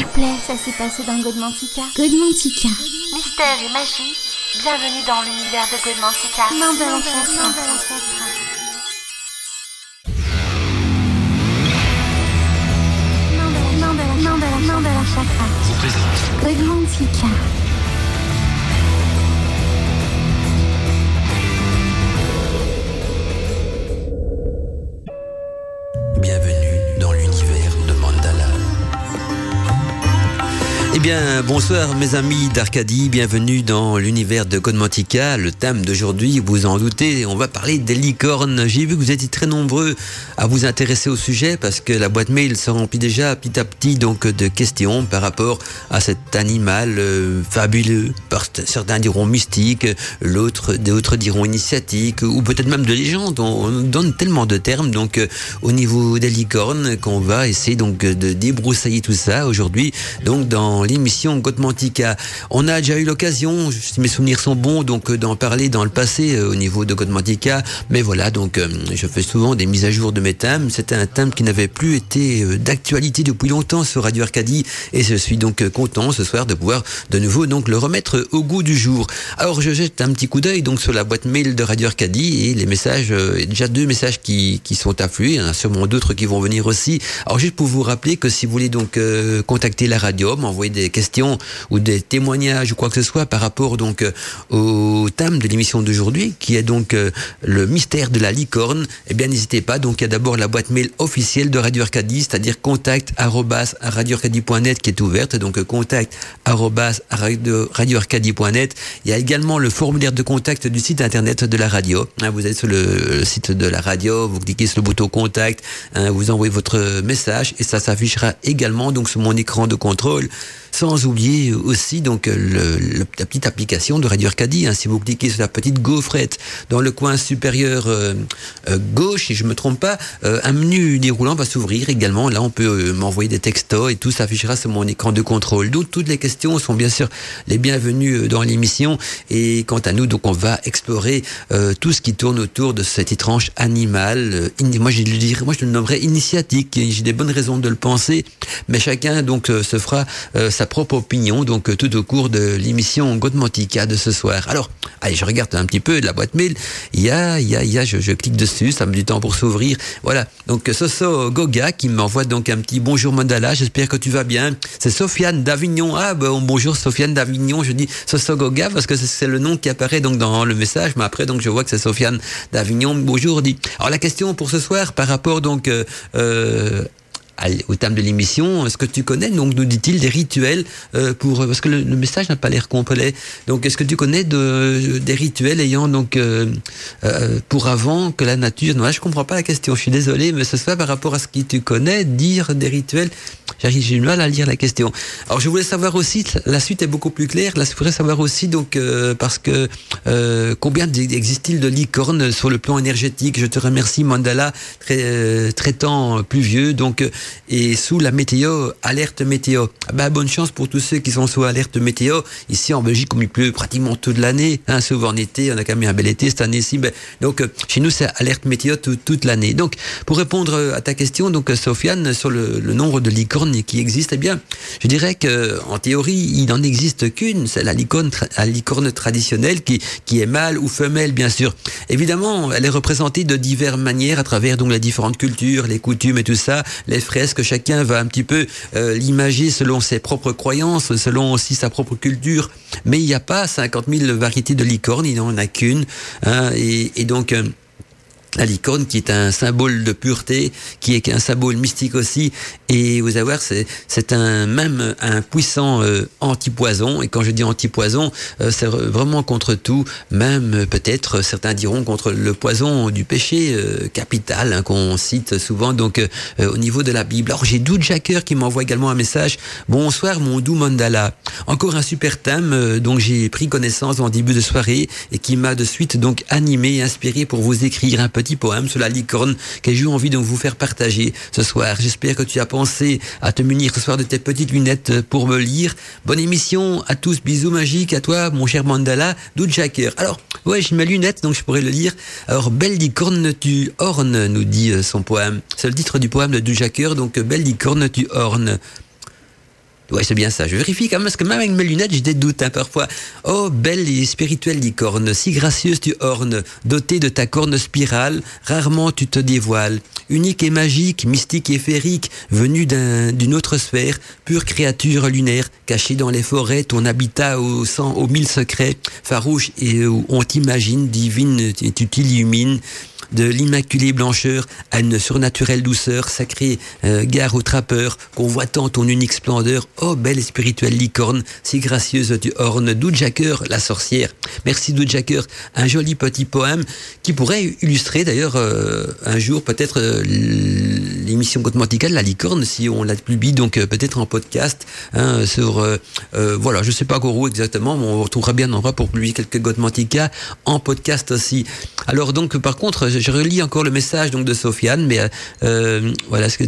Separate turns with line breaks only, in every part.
S'il vous plaît, ça s'est passé dans Godmantica.
Godmantica.
Mystère et magie, bienvenue dans l'univers de Godmantica. Mandala, Mandala Chakra. Godmantica.
Bonsoir mes amis d'Arcadie, bienvenue dans l'univers de Godmantica. Le thème d'aujourd'hui, vous en doutez, on va parler des licornes. J'ai vu que vous étiez très nombreux à vous intéresser au sujet parce que la boîte mail se remplit déjà petit à petit donc de questions par rapport à cet animal euh, fabuleux. Certains diront mystique, l'autre, d'autres diront initiatique ou peut-être même de légende. On on donne tellement de termes donc euh, au niveau des licornes qu'on va essayer donc de débroussailler tout ça aujourd'hui donc dans l'émission Godmantica. On a déjà eu l'occasion, si mes souvenirs sont bons, donc euh, d'en parler dans le passé euh, au niveau de Godmantica. Mais voilà, donc euh, je fais souvent des mises à jour de mes thèmes. C'était un thème qui n'avait plus été euh, d'actualité depuis longtemps sur Radio Arcadie et je suis donc euh, content ce soir de pouvoir de nouveau donc le remettre au goût du jour. Alors je jette un petit coup d'œil donc sur la boîte mail de Radio Arcadie et les messages, déjà deux messages qui, qui sont afflués, a sûrement d'autres qui vont venir aussi. Alors juste pour vous rappeler que si vous voulez donc euh, contacter la radio, m'envoyer des questions ou des témoignages ou quoi que ce soit par rapport donc euh, au thème de l'émission d'aujourd'hui qui est donc euh, le mystère de la licorne, eh bien n'hésitez pas. Donc il y a d'abord la boîte mail officielle de Radio Arcadie, c'est-à-dire contact radioarcadie.net qui est ouverte, donc euh, contact radioarcadie.net. Il y a également le formulaire de contact du site internet de la radio. Hein, vous êtes sur le, le site de la radio, vous cliquez sur le bouton contact, hein, vous envoyez votre message et ça s'affichera également donc sur mon écran de contrôle. Sans oublier aussi donc le- la petite application de Radio Arcadie. hein. si vous cliquez sur la petite gaufrette dans le coin supérieur euh, euh, gauche, si je me trompe pas, euh, un menu déroulant va s'ouvrir également. Là, on peut euh, m'envoyer des textos et tout s'affichera sur mon écran de contrôle. Donc toutes les questions sont bien sûr les bienvenues euh, dans l'émission. Et quant à nous, donc on va explorer euh, tout ce qui tourne autour de cet étrange animal. euh, moi, je le dirais, moi je le nommerais initiatique. J'ai des bonnes raisons de le penser, mais chacun donc euh, se fera euh, sa propre opinion donc euh, tout au cours de l'émission Godmantica de ce soir. Alors, allez, je regarde un petit peu de la boîte mail. Il y a, il y a, il y a, je, clique dessus, ça me du temps pour s'ouvrir. Voilà. Donc euh, Soso Goga qui m'envoie donc un petit bonjour Mandala. J'espère que tu vas bien. C'est Sofiane d'Avignon. Ah bon, bonjour Sofiane d'Avignon. Je dis Soso Goga parce que c'est- le nom qui apparaît donc dans le message, mais après donc je vois que c'est Sofiane d'Avignon. Bonjour dit. Alors la question pour ce soir par rapport donc euh, euh, au thème de l'émission, est-ce que tu connais, donc nous dit-il, des rituels euh, pour parce que le, message n'a pas l'air complet. Donc est-ce que tu connais de, des rituels ayant donc euh, euh, pour avant que la nature Non, là, je comprends pas la question. Je suis désolé, mais ce soit par rapport à ce que tu connais, dire des rituels. J'ai du mal à lire la question. Alors je voulais savoir aussi, la suite est beaucoup plus claire. Là, je voudrais savoir aussi donc euh, parce que euh, combien existe-t-il de licornes sur le plan énergétique? Je te remercie Mandala, très euh, traitant pluvieux donc euh, et sous la météo, alerte météo. Ah Bah bonne chance pour tous ceux qui sont sous alerte météo. Ici en Belgique, comme il pleut pratiquement toute l'année, hein, sauf en été, on a quand même un bel été cette année-ci. Ben, donc chez nous c'est alerte météo tout- toute l'année. Donc pour répondre à ta question, donc Sofiane sur le nombre de licornes qui existent, eh bien je dirais que en théorie il n'en existe qu'une, c'est la licorne, licorne traditionnelle qui qui est mâle ou femelle bien sûr. Évidemment, elle est représentée de diverses manières à travers donc les différentes cultures, les coutumes et tout ça, les fresques. Chacun va un petit peu euh, l'imager selon ses propres croyances, selon aussi sa propre culture. Mais il n'y a pas 50 000 variétés de licornes, il n'en a qu'une. hein, et, et donc la licorne qui est un symbole de pureté, qui est un symbole mystique aussi. Et vous allez voir, c'est, un, même un puissant euh, anti-poison. Et quand je dis anti-poison, euh, c'est vraiment contre tout. Même peut-être, certains diront contre le poison du péché euh, capital hein, qu'on cite souvent donc euh, au niveau de la Bible. Alors j'ai Doud Jacker qui m'envoie également un message. Bonsoir mon doux mandala. Encore un super thème euh, dont j'ai pris connaissance en début de soirée et qui m'a de suite donc animé inspiré pour vous écrire un petit poème sur la licorne que j'ai eu envie de vous faire partager ce soir. J'espère que tu as pensé à te munir ce soir de tes petites lunettes pour me lire. Bonne émission à tous, bisous magiques à toi mon cher mandala, Doud Jacker. Alors ouais j'ai mes lunettes donc je pourrais le lire. Alors belle licorne tu ornes nous dit son poème. C'est le titre du poème de Doud Jacker donc belle licorne tu ornes. Ouais, c'est bien ça. Je vérifie quand même, parce que même avec mes lunettes, j'ai des doutes hein, parfois. Oh, belle et spirituelle licorne, si gracieuse tu ornes, dotée de ta corne spirale, rarement tu te dévoiles. Unique et magique, mystique et féerique, venue d'une autre sphère, pure créature lunaire, cachée dans les forêts, ton habitat au sang, aux mille secrets, farouche et on t'imagine, divine, tu t'illumines, de l'immaculée blancheur à une surnaturelle douceur, sacrée euh, gare aux trappeurs, convoitant ton unique splendeur, oh belle spirituelle licorne, si gracieuse tu ornes, Doudjaker, la sorcière. Merci Doudjaker, un joli petit poème qui pourrait illustrer d'ailleurs euh, un jour peut-être euh, l'émission de la licorne, si on la publie donc peut-être en podcast, hein, sur, voilà, je sais pas où exactement, mais on retrouvera bien un endroit pour publier quelques Godmantica en podcast aussi. Alors donc par contre, je relis encore le message donc de Sofiane, mais euh, voilà ce que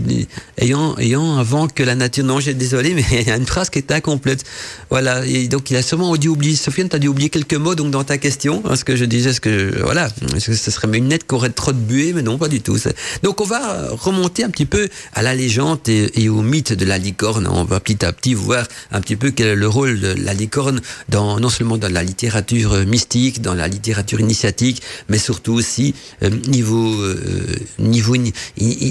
ayant ayant avant que la nature non, j'ai désolé, mais il y a une phrase qui est incomplète. Voilà, et donc il a sûrement dû oublier. Sofiane, tu as dû oublier quelques mots donc dans ta question, hein, ce que je disais, ce que voilà, est-ce que ce serait une nette qui aurait trop de buée, mais non, pas du tout. Donc on va remonter un petit peu à la légende et, au mythe de la licorne. On va petit à petit voir un petit peu quel est le rôle de la licorne dans non seulement dans la littérature mystique, dans la littérature initiatique, mais surtout aussi euh, niveau euh, niveau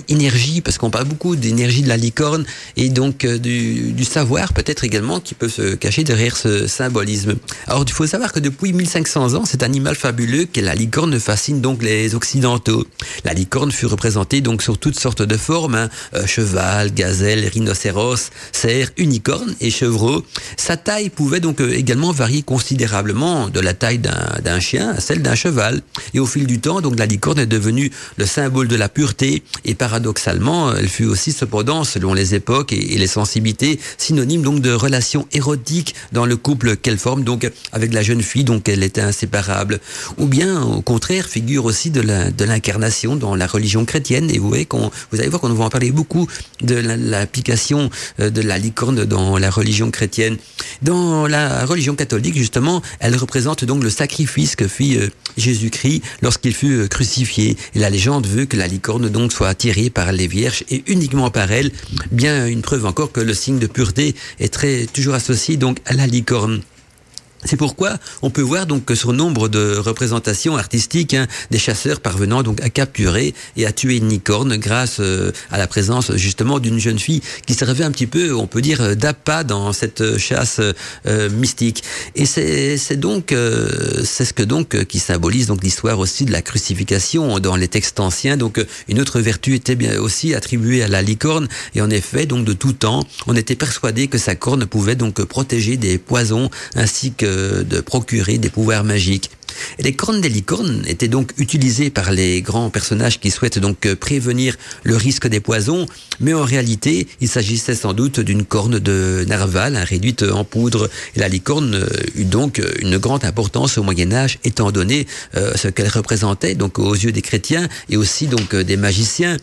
énergie, parce qu'on parle beaucoup d'énergie de la licorne et donc euh, du, savoir peut-être également qui peut se cacher derrière ce symbolisme. Alors il faut savoir que depuis 1500 ans, cet animal fabuleux qu'est la licorne fascine donc les occidentaux. La licorne fut représentée donc sur toutes sortes de formes, hein, euh, cheval, gazelle, rhinocéros, cerf, unicorne et chevreau. Sa taille pouvait donc également varier considérablement de la taille d'un chien à celle d'un cheval. Et au fil du temps, donc la licorne est devenue le symbole de la pureté et paradoxalement, elle fut aussi cependant, selon les époques et, les sensibilités, synonyme donc de relations érotiques dans le couple qu'elle forme donc avec la jeune fille, donc elle était inséparable. Ou bien, au contraire, figure aussi de l'incarnation dans la religion chrétienne. Et vous voyez qu'on, vous allez voir qu'on va en parler beaucoup de l'application euh, de la licorne dans la religion chrétienne. Dans la religion catholique, justement, elle représente donc le sacrifice que fit euh, Jésus-Christ lorsqu'il fut euh, Et la légende veut que la licorne donc soit attirée par les vierges et uniquement par elles. Bien une preuve encore que le signe de pureté est très toujours associé donc à la licorne. C'est pourquoi on peut voir donc que sur nombre de représentations artistiques, hein, des chasseurs parvenant donc à capturer et à tuer une licorne grâce euh, à la présence justement d'une jeune fille qui servait un petit peu, on peut dire, d'appât dans cette chasse euh, mystique. Et c'est donc euh, c'est ce que donc qui symbolise donc l'histoire aussi de la crucifixion dans les textes anciens. Donc une autre vertu était bien aussi attribuée à la licorne et en effet donc de tout temps on était persuadé que sa corne pouvait donc protéger des poisons ainsi que de procurer des pouvoirs magiques. Les cornes des licornes étaient donc utilisées par les grands personnages qui souhaitent donc prévenir le risque des poisons, mais en réalité, il s'agissait sans doute d'une corne de narval hein, réduite en poudre. La licorne euh, eut donc une grande importance au Moyen Âge, étant donné euh, ce qu'elle représentait donc aux yeux des chrétiens et aussi donc des magiciens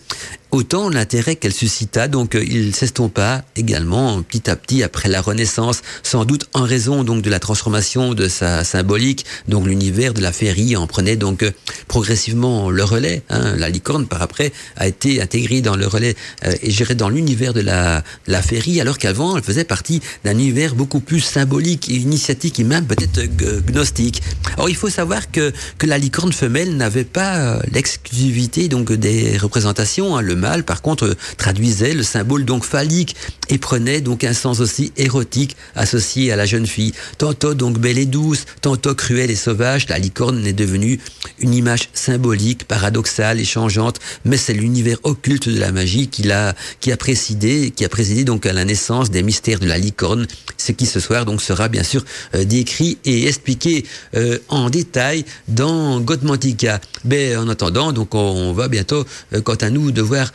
autant l'intérêt qu'elle suscita, donc euh, il s'estompa également petit à petit après la Renaissance, sans doute en raison donc de la transformation de sa symbolique, donc l'univers de la féerie en prenait donc euh, progressivement le relais. Hein. La licorne par après a été intégrée dans le relais euh, et gérée dans l'univers de la, la féerie, alors qu'avant elle faisait partie d'un univers beaucoup plus symbolique et initiatique et même peut-être gnostique. Or il faut savoir que, que la licorne femelle n'avait pas l'exclusivité donc des représentations. Hein. Le mâle, par contre, traduisait le symbole donc phallique et prenait donc un sens aussi érotique associé à la jeune fille. Tantôt donc belle et douce, tantôt cruelle et sauvage, la licorne est devenue une image symbolique, paradoxale et changeante, mais c'est l'univers occulte de la magie qui a, qui a présidé, qui a donc à la naissance des mystères de la licorne, ce qui ce soir donc sera bien sûr euh, décrit et expliqué euh, en détail dans Godmantica. Mais en attendant, donc on va bientôt, euh, quant à nous, devoir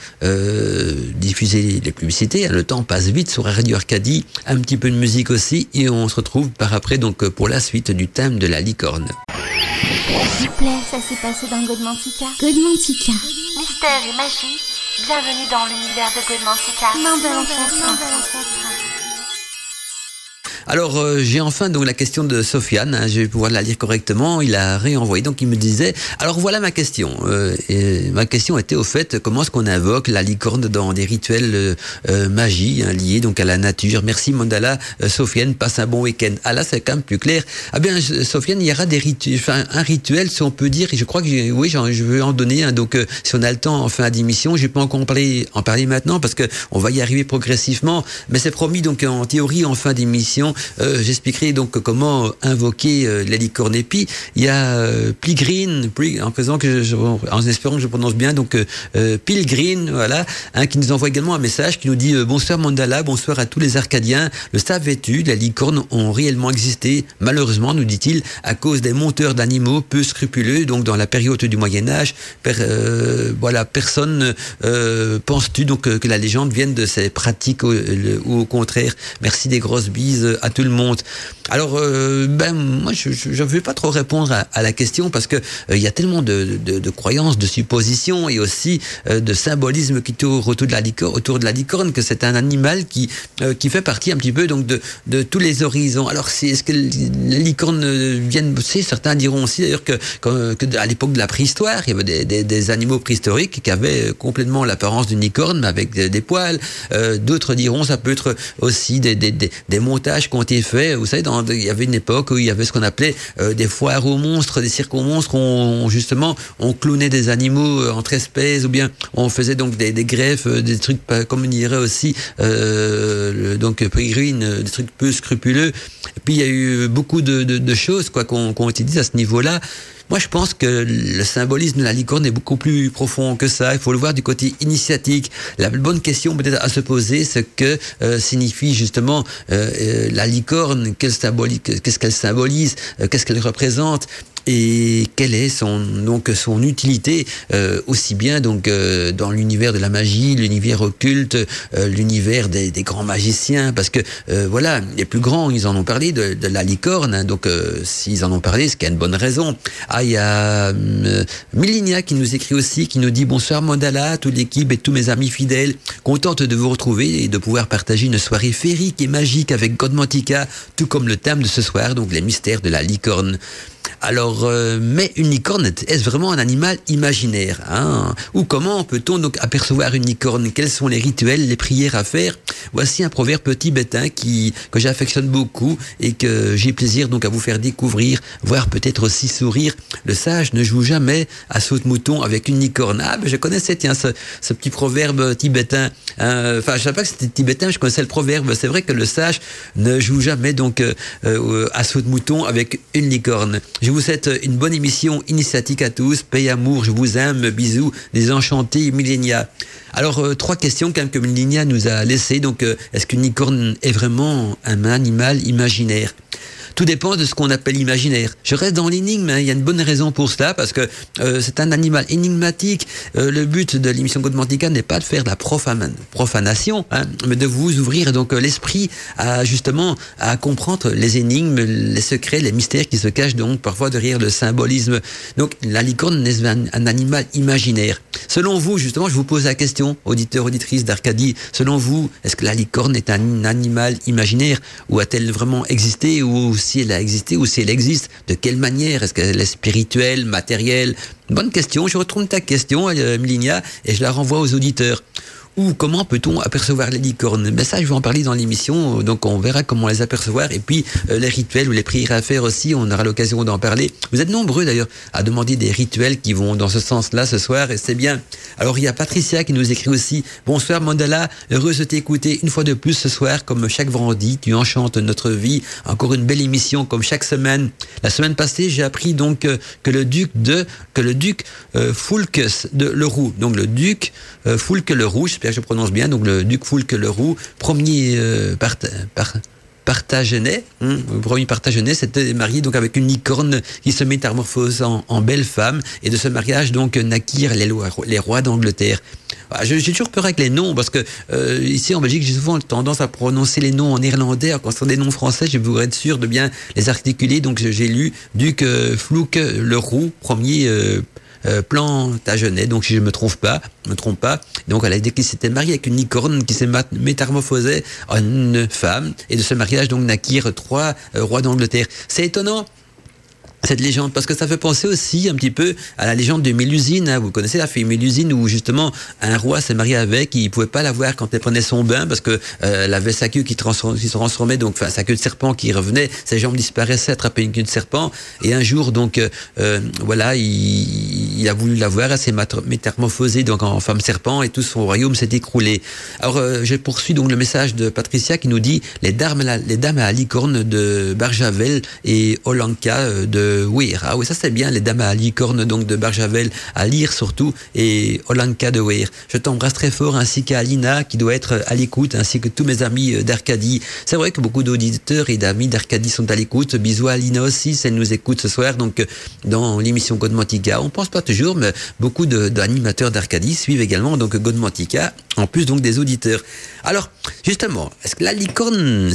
diffuser les publicités. Le temps passe vite sur Radio Arcadie, un petit peu de musique aussi, et on se retrouve par après donc pour la suite du thème de la licorne.
S'il vous plaît, ça s'est passé dans Godmantica.
Godmantica.
Mystère et magie, bienvenue dans l'univers de Godmantica.
De l'ancêtre.
Alors euh, j'ai enfin donc la question de Sofiane, hein, je vais pouvoir la lire correctement, il a réenvoyé, donc il me disait, alors voilà ma question, euh, ma question était au fait, comment est-ce qu'on invoque la licorne dans des rituels euh, euh magie hein, liés donc à la nature? Merci Mandala, euh, Sofiane, passe un bon week-end. Ah là c'est quand même plus clair. Ah bien Sofiane, il y aura des rituels, enfin, un rituel si on peut dire, et je crois que oui, je veux en donner un, donc si on a le temps en fin d'émission, je vais pas en parler, en parler maintenant parce que on va y arriver progressivement, mais c'est promis donc en théorie en fin d'émission, j'expliquerai donc comment invoquer euh, la licorne. Puis, il y a euh, en espérant que je prononce bien, donc euh, Pilgrim, voilà, hein, qui nous envoie également un message qui nous dit bonsoir Mandala, bonsoir à tous les Arcadiens. Le savais-tu, les licornes ont réellement existé, malheureusement, nous dit-il, à cause des monteurs d'animaux peu scrupuleux, donc dans la période du Moyen Âge. voilà, personne penses-tu donc que la légende vienne de ces pratiques ou au contraire? Merci des grosses bises à tout le monde. Alors, euh, ben moi, je ne vais pas trop répondre à, la question parce que euh, il y a tellement de, croyances, de suppositions et aussi euh, de symbolisme qui tourne autour de la licorne, autour de la licorne, que c'est un animal qui qui fait partie un petit peu donc de, de tous les horizons. Alors, est-ce que les licornes viennent aussi Certains diront aussi d'ailleurs que, que, à l'époque de la préhistoire, il y avait des, des, des animaux préhistoriques qui avaient complètement l'apparence d'une licorne, avec des, poils. D'autres diront ça peut être aussi des, des, montages qui ont été faits. Vous savez, dans, il y avait une époque où il y avait ce qu'on appelait euh, des foires aux monstres, des cirques aux monstres, on, justement, on clonait des animaux euh, entre espèces, ou bien on faisait donc des, des greffes, euh, des trucs, comme on dirait aussi, euh, donc green, des trucs peu scrupuleux. Et puis il y a eu beaucoup de, choses quoi qu'on qu dit à ce niveau-là. Moi, je pense que le symbolisme de la licorne est beaucoup plus profond que ça. Il faut le voir du côté initiatique. La bonne question peut-être à se poser, c'est que euh, signifie justement euh, euh la licorne, qu'est-ce qu'elle symbolise, qu'est-ce qu'elle représente et quelle est son donc son utilité euh, aussi bien donc euh, dans l'univers de la magie, l'univers occulte, euh, l'univers des, grands magiciens? Parce que voilà les plus grands ils en ont parlé de, la licorne hein, donc s'ils en ont parlé c'est qu'il y a une bonne raison. Ah il y a Milinia qui nous écrit aussi qui nous dit bonsoir Mandala, toute l'équipe et tous mes amis fidèles, contente de vous retrouver et de pouvoir partager une soirée féerique et magique avec Godmantica tout comme le thème de ce soir donc les mystères de la licorne. Alors, euh, mais une licorne, est-ce vraiment un animal imaginaire hein? Ou comment peut-on donc apercevoir une licorne? Quels sont les rituels, les prières à faire? Voici un proverbe petit bétain qui que j'affectionne beaucoup et que j'ai plaisir donc à vous faire découvrir, voire peut-être aussi sourire. Le sage ne joue jamais à saute-mouton avec une licorne. Ah, ben je connaissais tiens ce, petit proverbe tibétain. Hein. Enfin, je savais pas que c'était tibétain, je connaissais le proverbe. C'est vrai que le sage ne joue jamais donc euh, euh à saute-mouton avec une licorne. Je vous souhaite une bonne émission initiatique à tous. Paix, amour, je vous aime. Bisous, des enchantés, Millénia. Alors, euh, trois questions quand même que Millénia nous a laissées. Donc, euh, est-ce qu'une licorne est vraiment un animal imaginaire? Tout dépend de ce qu'on appelle imaginaire. Je reste dans l'énigme, hein. il y a une bonne raison pour cela, parce que euh, c'est un animal énigmatique. Euh, le but de l'émission Godmantica n'est pas de faire de la profanation, hein, mais de vous ouvrir donc euh, l'esprit à justement à comprendre les énigmes, les secrets, les mystères qui se cachent donc parfois derrière le symbolisme. Donc la licorne est un, un animal imaginaire. Selon vous, justement, je vous pose la question, auditeur, auditrice d'Arcadie, selon vous, est-ce que la licorne est un animal imaginaire ou a-t-elle vraiment existé ou si elle a existé ou si elle existe, de quelle manière? Est-ce qu'elle est spirituelle, matérielle? Bonne question, je retourne ta question, euh, Milinia, et je la renvoie aux auditeurs. Ou comment peut-on apercevoir les licornes? Mais ça, je vais en parler dans l'émission, donc on verra comment les apercevoir. Et puis, euh, les rituels ou les prières à faire aussi, on aura l'occasion d'en parler. Vous êtes nombreux d'ailleurs à demander des rituels qui vont dans ce sens-là ce soir, et c'est bien. Alors, il y a Patricia qui nous écrit aussi « Bonsoir Mandala, heureuse de t'écouter une fois de plus ce soir, comme chaque vendredi, tu enchantes notre vie. Encore une belle émission comme chaque semaine. La semaine passée, j'ai appris donc euh, que le duc de, que le duc euh, Foulques de Leroux, donc le duc euh, Foulques Leroux, je prononce bien, donc le duc Foulque Leroux, premier euh, part, hein, premier Partagenet, s'était marié donc avec une licorne qui se métamorphose en, en, belle femme, et de ce mariage donc naquirent les, lois, les rois d'Angleterre. Ah, j'ai toujours peur avec les noms parce que euh, ici en Belgique j'ai souvent tendance à prononcer les noms en néerlandais. Quand c'est des noms français je voudrais être sûr de bien les articuler. Donc j'ai lu Duc euh, Flouk Leroux premier euh, Plantagenet, donc si je me trompe pas, me trompe pas. Donc elle a dit qu'il s'était marié avec une licorne qui s'est métamorphosée en une femme, et de ce mariage donc naquirent trois rois d'Angleterre. C'est étonnant cette légende parce que ça fait penser aussi un petit peu à la légende de Mélusine. Hein. Vous connaissez la fille Mélusine où justement un roi s'est marié avec, il pouvait pas la voir quand elle prenait son bain parce que euh, avait sa queue qui, se transformait, donc enfin, sa queue de serpent qui revenait, ses jambes disparaissaient, attrapait une queue de serpent. Et un jour donc euh, euh voilà, il, il, a voulu la voir, elle s'est métamorphosée donc en femme serpent et tout son royaume s'est écroulé. Alors euh, je poursuis donc le message de Patricia qui nous dit les dames, les dames à licorne de Barjavel et Olanka euh, Weir. Ah oui, ça c'est bien, les dames à licorne donc de Barjavel, à lire surtout, et Olanka de Weir. Je t'embrasse très fort, ainsi qu'à Alina, qui doit être à l'écoute, ainsi que tous mes amis euh, d'Arcadie. C'est vrai que beaucoup d'auditeurs et d'amis d'Arcadie sont à l'écoute. Bisous à Alina aussi, elle nous écoute ce soir, donc euh, dans l'émission Godmantica. On pense pas toujours, mais beaucoup d'animateurs d'Arcadie suivent également donc Godmantica, en plus donc des auditeurs. Alors, justement, est-ce que la licorne,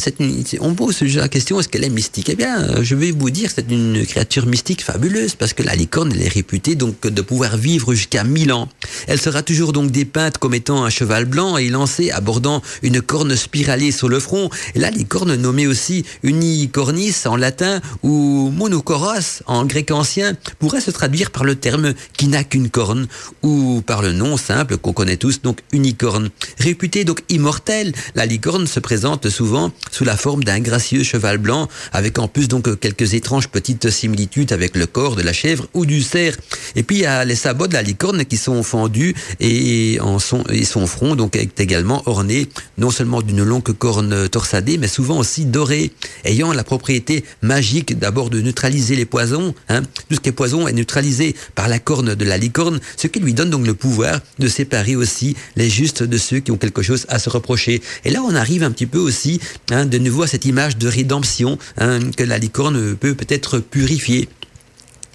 on pose la question, est-ce qu'elle est mystique? Eh bien, euh, je vais vous dire, c'est une créature mystique fabuleuse, parce que la licorne, elle est réputée donc de pouvoir vivre jusqu'à 1000 ans. Elle sera toujours donc dépeinte comme étant un cheval blanc et lancée abordant une corne spiralée sur le front. La licorne, nommée aussi unicornis en latin ou monocoros en grec ancien, pourrait se traduire par le terme qui n'a qu'une corne, ou par le nom simple qu'on connaît tous, donc unicorne. Réputée donc immortelle, la licorne se présente souvent sous la forme d'un gracieux cheval blanc, avec en plus donc quelques étranges petites similitudes avec le corps de la chèvre ou du cerf. Et puis il y a les sabots de la licorne qui sont fendus et, en son, front donc est également orné non seulement d'une longue corne torsadée, mais souvent aussi dorée, ayant la propriété magique d'abord de neutraliser les poisons. Hein. Tout ce qui est poison est neutralisé par la corne de la licorne, ce qui lui donne donc le pouvoir de séparer aussi les justes de ceux qui ont quelque chose à se reprocher et là, on arrive un petit peu aussi hein, de nouveau à cette image de rédemption hein, que la licorne peut peut-être purifier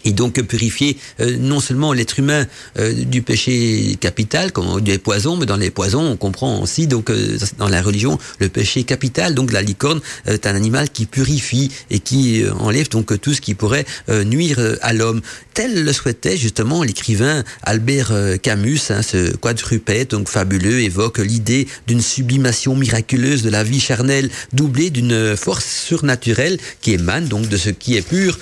et donc purifier euh, non seulement l'être humain euh, du péché capital, comme des poisons, mais dans les poisons, on comprend aussi donc euh, dans la religion le péché capital. Donc la licorne est un animal qui purifie et qui enlève donc tout ce qui pourrait nuire à l'homme. Tel le souhaitait justement l'écrivain Albert Camus. Hein, ce quadrupède donc fabuleux évoque l'idée d'une sublimation miraculeuse de la vie charnelle, doublée d'une force surnaturelle qui émane donc de ce qui est pur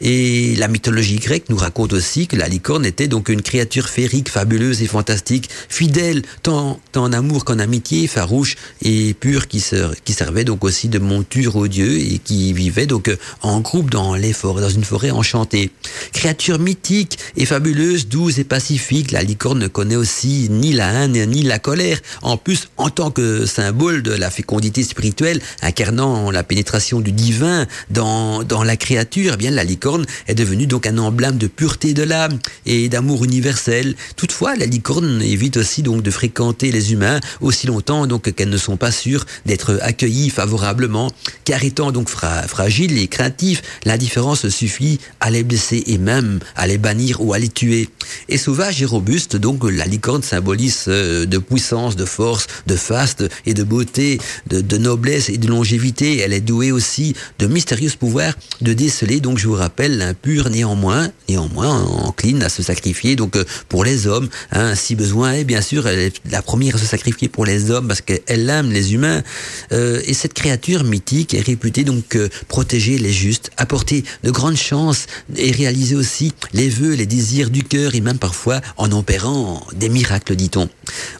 et la mythologie grecque nous raconte aussi que la licorne était donc une créature féerique, fabuleuse et fantastique, fidèle tant, en amour qu'en amitié, farouche et pure, qui, servait donc aussi de monture aux dieux et qui vivait donc en groupe dans les forêts, dans une forêt enchantée. Créature mythique et fabuleuse, douce et pacifique, la licorne ne connaît aussi ni la haine ni la colère. En plus, en tant que symbole de la fécondité spirituelle, incarnant la pénétration du divin dans, dans la créature, eh bien la licorne est devenue donc un emblème de pureté de l'âme et d'amour universel. Toutefois, la licorne évite aussi donc de fréquenter les humains aussi longtemps donc qu'elles ne sont pas sûres d'être accueillies favorablement, car étant donc fragiles et craintifs, l'indifférence suffit à les blesser et même à les bannir ou à les tuer. Et sauvage et robuste, donc la licorne symbolise euh, de puissance, de force, de faste et de beauté, de, de noblesse et de longévité. Elle est douée aussi de mystérieux pouvoirs de déceler, donc je vous rappelle l'impur néanmoins, néanmoins encline à se sacrifier donc euh, pour les hommes, hein, si besoin est. Bien sûr, elle est la première à se sacrifier pour les hommes parce qu'elle aime les humains. Euh, et cette créature mythique est réputée donc euh, protéger les justes, apporter de grandes chances et réaliser aussi les vœux, les désirs du cœur et même parfois en opérant des miracles, dit-on.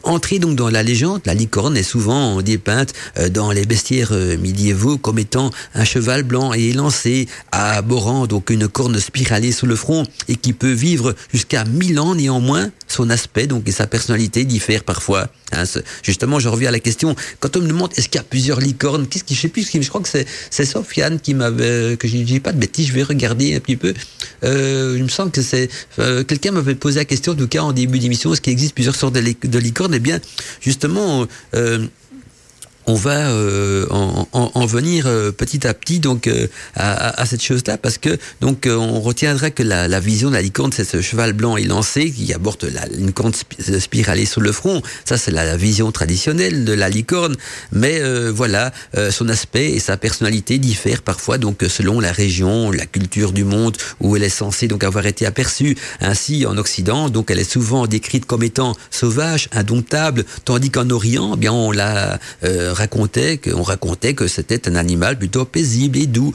Entrée donc dans la légende, la licorne est souvent dépeinte dans les bestiaires médiévaux comme étant un cheval blanc et élancé à Boran, donc une corne spiralée sous le front et qui peut vivre jusqu'à 1000 ans néanmoins. Son aspect donc et sa personnalité diffèrent parfois. Hein, justement, je reviens à la question. Quand on me demande est-ce qu'il y a plusieurs licornes, qu'est-ce qui, je sais plus, je crois que c'est, Sofiane qui m'avait, que je dis pas de bêtises, je vais regarder un petit peu. Euh, il me semble que c'est euh, quelqu'un m'avait posé la question, en tout cas en début d'émission, est-ce qu'il existe plusieurs sortes de, licornes? Eh bien, justement. Euh, on va euh, en, en, venir euh, petit à petit donc euh, à, à, cette chose-là parce que donc on retiendra que la, la, vision de la licorne c'est ce cheval blanc élancé qui apporte la, une corne spiralée sur le front. Ça c'est la, vision traditionnelle de la licorne, mais voilà son aspect et sa personnalité diffèrent parfois donc selon la région, la culture du monde où elle est censée donc avoir été aperçue. Ainsi en Occident donc elle est souvent décrite comme étant sauvage, indomptable, tandis qu'en Orient eh bien on la racontait qu'on racontait que c'était un animal plutôt paisible et doux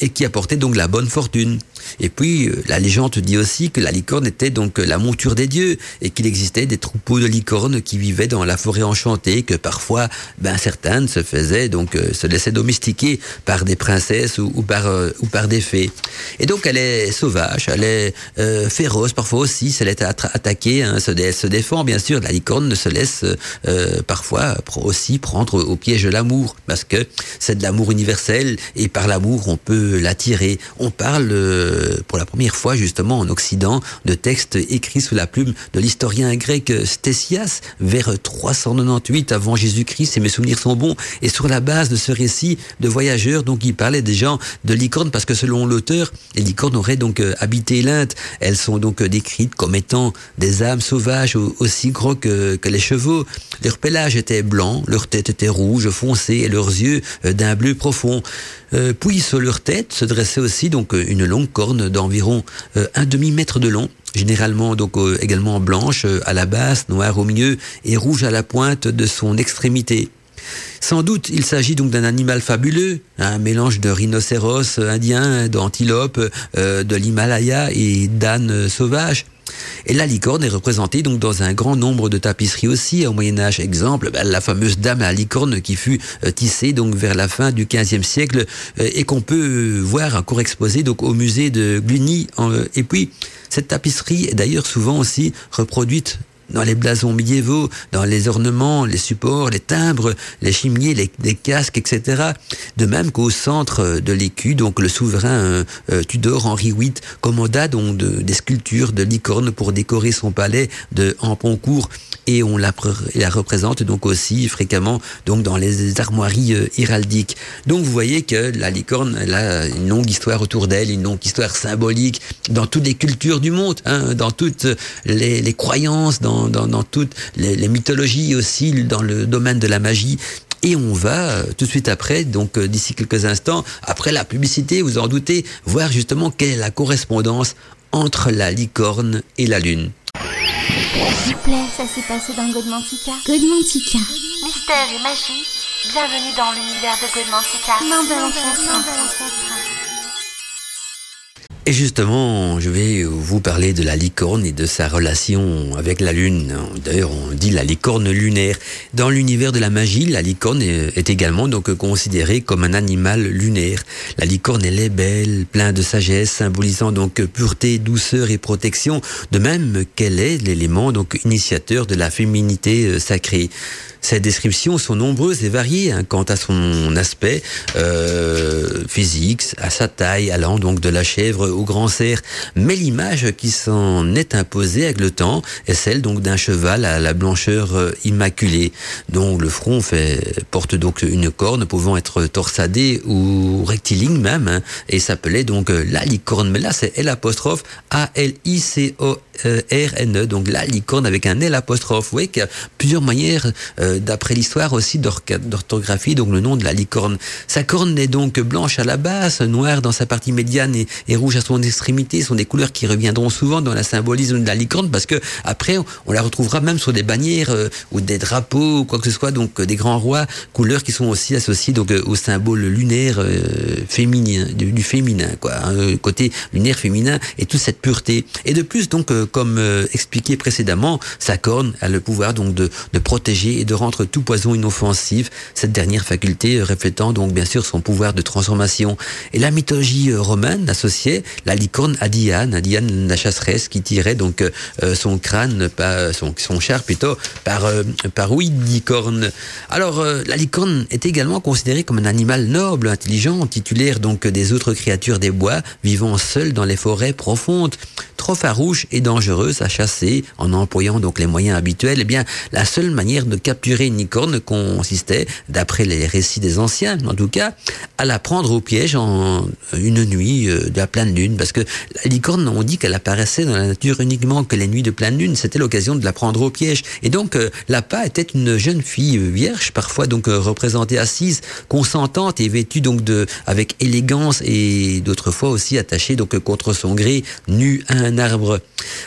et qui apportait donc la bonne fortune. Et puis, euh, la légende dit aussi que la licorne était donc la monture des dieux et qu'il existait des troupeaux de licornes qui vivaient dans la forêt enchantée, que parfois, ben, certaines se faisaient donc, euh, se laissaient domestiquer par des princesses ou, par, euh, ou par des fées. Et donc, elle est sauvage, elle est féroce parfois aussi, elle est attaquée, hein, se, se, défend, bien sûr. La licorne ne se laisse parfois aussi prendre au piège de l'amour, parce que c'est de l'amour universel et par l'amour, on peut l'attirer. On parle euh, pour la première fois justement en Occident de textes écrits sous la plume de l'historien grec Stésias vers 398 avant Jésus-Christ, si mes souvenirs sont bons, et sur la base de ce récit de voyageurs, donc il parlait des gens de licornes parce que selon l'auteur, les licornes auraient donc euh, habité l'Inde. Elles sont donc décrites comme étant des âmes sauvages aussi gros que, les chevaux. Leur pelage était blanc, leur tête était rouge foncé et leurs yeux euh, d'un bleu profond. Puis sur leur tête se dressait aussi donc une longue d'environ euh, un demi-mètre de long, généralement donc euh, également blanche euh, à la base, noire au milieu et rouge à la pointe de son extrémité. Sans doute, il s'agit donc d'un animal fabuleux, un mélange de rhinocéros indien, d'antilope, de l'Himalaya et d'âne sauvage. Et la licorne est représentée donc dans un grand nombre de tapisseries aussi au Moyen Âge. Exemple, ben, la fameuse dame à licorne qui fut euh, tissée donc vers la fin du XVe siècle euh, et qu'on peut voir encore exposée donc au musée de. Euh, et puis cette tapisserie est d'ailleurs souvent aussi reproduite dans les blasons médiévaux, dans les ornements, les supports, les timbres, les chimiers, les, casques, etc. De même qu'au centre de l'écu, donc le souverain euh, euh, Tudor Henri VIII commanda donc des sculptures de licornes pour décorer son palais de Hamponcourt et on la, la, représente donc aussi fréquemment donc dans les armoiries euh, héraldiques. Donc vous voyez que la licorne elle a une longue histoire autour d'elle, une longue histoire symbolique dans toutes les cultures du monde, hein, dans toutes les, les croyances, dans, dans, dans toutes les, les, mythologies aussi, dans le domaine de la magie. Et on va euh, tout de suite après, donc euh, d'ici quelques instants, après la publicité, vous en doutez, voir justement quelle est la correspondance entre la licorne et la lune.
S'il vous plaît, ça s'est passé dans Godmantica.
Godmantica.
Mystère et magie, bienvenue dans l'univers de Godmantica.
Et justement, je vais vous parler de la licorne et de sa relation avec la lune. D'ailleurs, on dit la licorne lunaire. Dans l'univers de la magie, la licorne est également donc considérée comme un animal lunaire. La licorne, elle est belle, pleine de sagesse, symbolisant donc pureté, douceur et protection, de même qu'elle est l'élément donc initiateur de la féminité euh, sacrée. Ces descriptions sont nombreuses et variées hein, quant à son aspect euh, physique, à sa taille, allant donc de la chèvre au grand cerf. Mais l'image qui s'en est imposée avec le temps est celle donc d'un cheval à la blancheur euh, immaculée, dont le front fait, porte donc une corne pouvant être torsadée ou rectiligne même, hein, et s'appelait donc euh, la licorne. Mais là, c'est L apostrophe A-L-I-C-O-R-N-E, donc la licorne avec un L apostrophe. Vous voyez qu'il y a plusieurs manières euh, d'après l'histoire aussi d'orthographie, donc le nom de la licorne. Sa corne est donc blanche à la base, noire dans sa partie médiane et, rouge à son extrémité. Ce sont des couleurs qui reviendront souvent dans la symbolisme de la licorne parce que après on la retrouvera même sur des bannières euh, ou des drapeaux ou quoi que ce soit, donc euh, des grands rois, couleurs qui sont aussi associées donc au symbole lunaire féminin, du, féminin, quoi, hein, côté lunaire féminin et toute cette pureté. Et de plus donc comme expliqué précédemment, sa corne a le pouvoir donc de, de protéger et de rendre tout poison inoffensif, cette dernière faculté reflétant donc bien sûr son pouvoir de transformation. Et la mythologie euh, romaine associait la licorne à Diane, à Diane la chasseresse qui tirait donc euh, euh, son crâne, pas son, son char plutôt, par, par oui licorne. Alors la licorne est également considérée comme un animal noble, intelligent, titulaire donc des autres créatures des bois, vivant seul dans les forêts profondes. trop farouche et dangereuse à chasser en employant donc les moyens habituels, eh bien, la seule manière de capturer une licorne consistait, d'après les récits des anciens, en tout cas, à la prendre au piège en une nuit euh, de la pleine lune, parce que la licorne, on dit qu'elle apparaissait dans la nature uniquement que les nuits de pleine lune, c'était l'occasion de la prendre au piège. Et donc, euh, l'appât était une jeune fille euh, vierge, parfois donc représentée assise, consentante et vêtue donc de, avec élégance et d'autres fois aussi attachée donc contre son gré, nue à un arbre.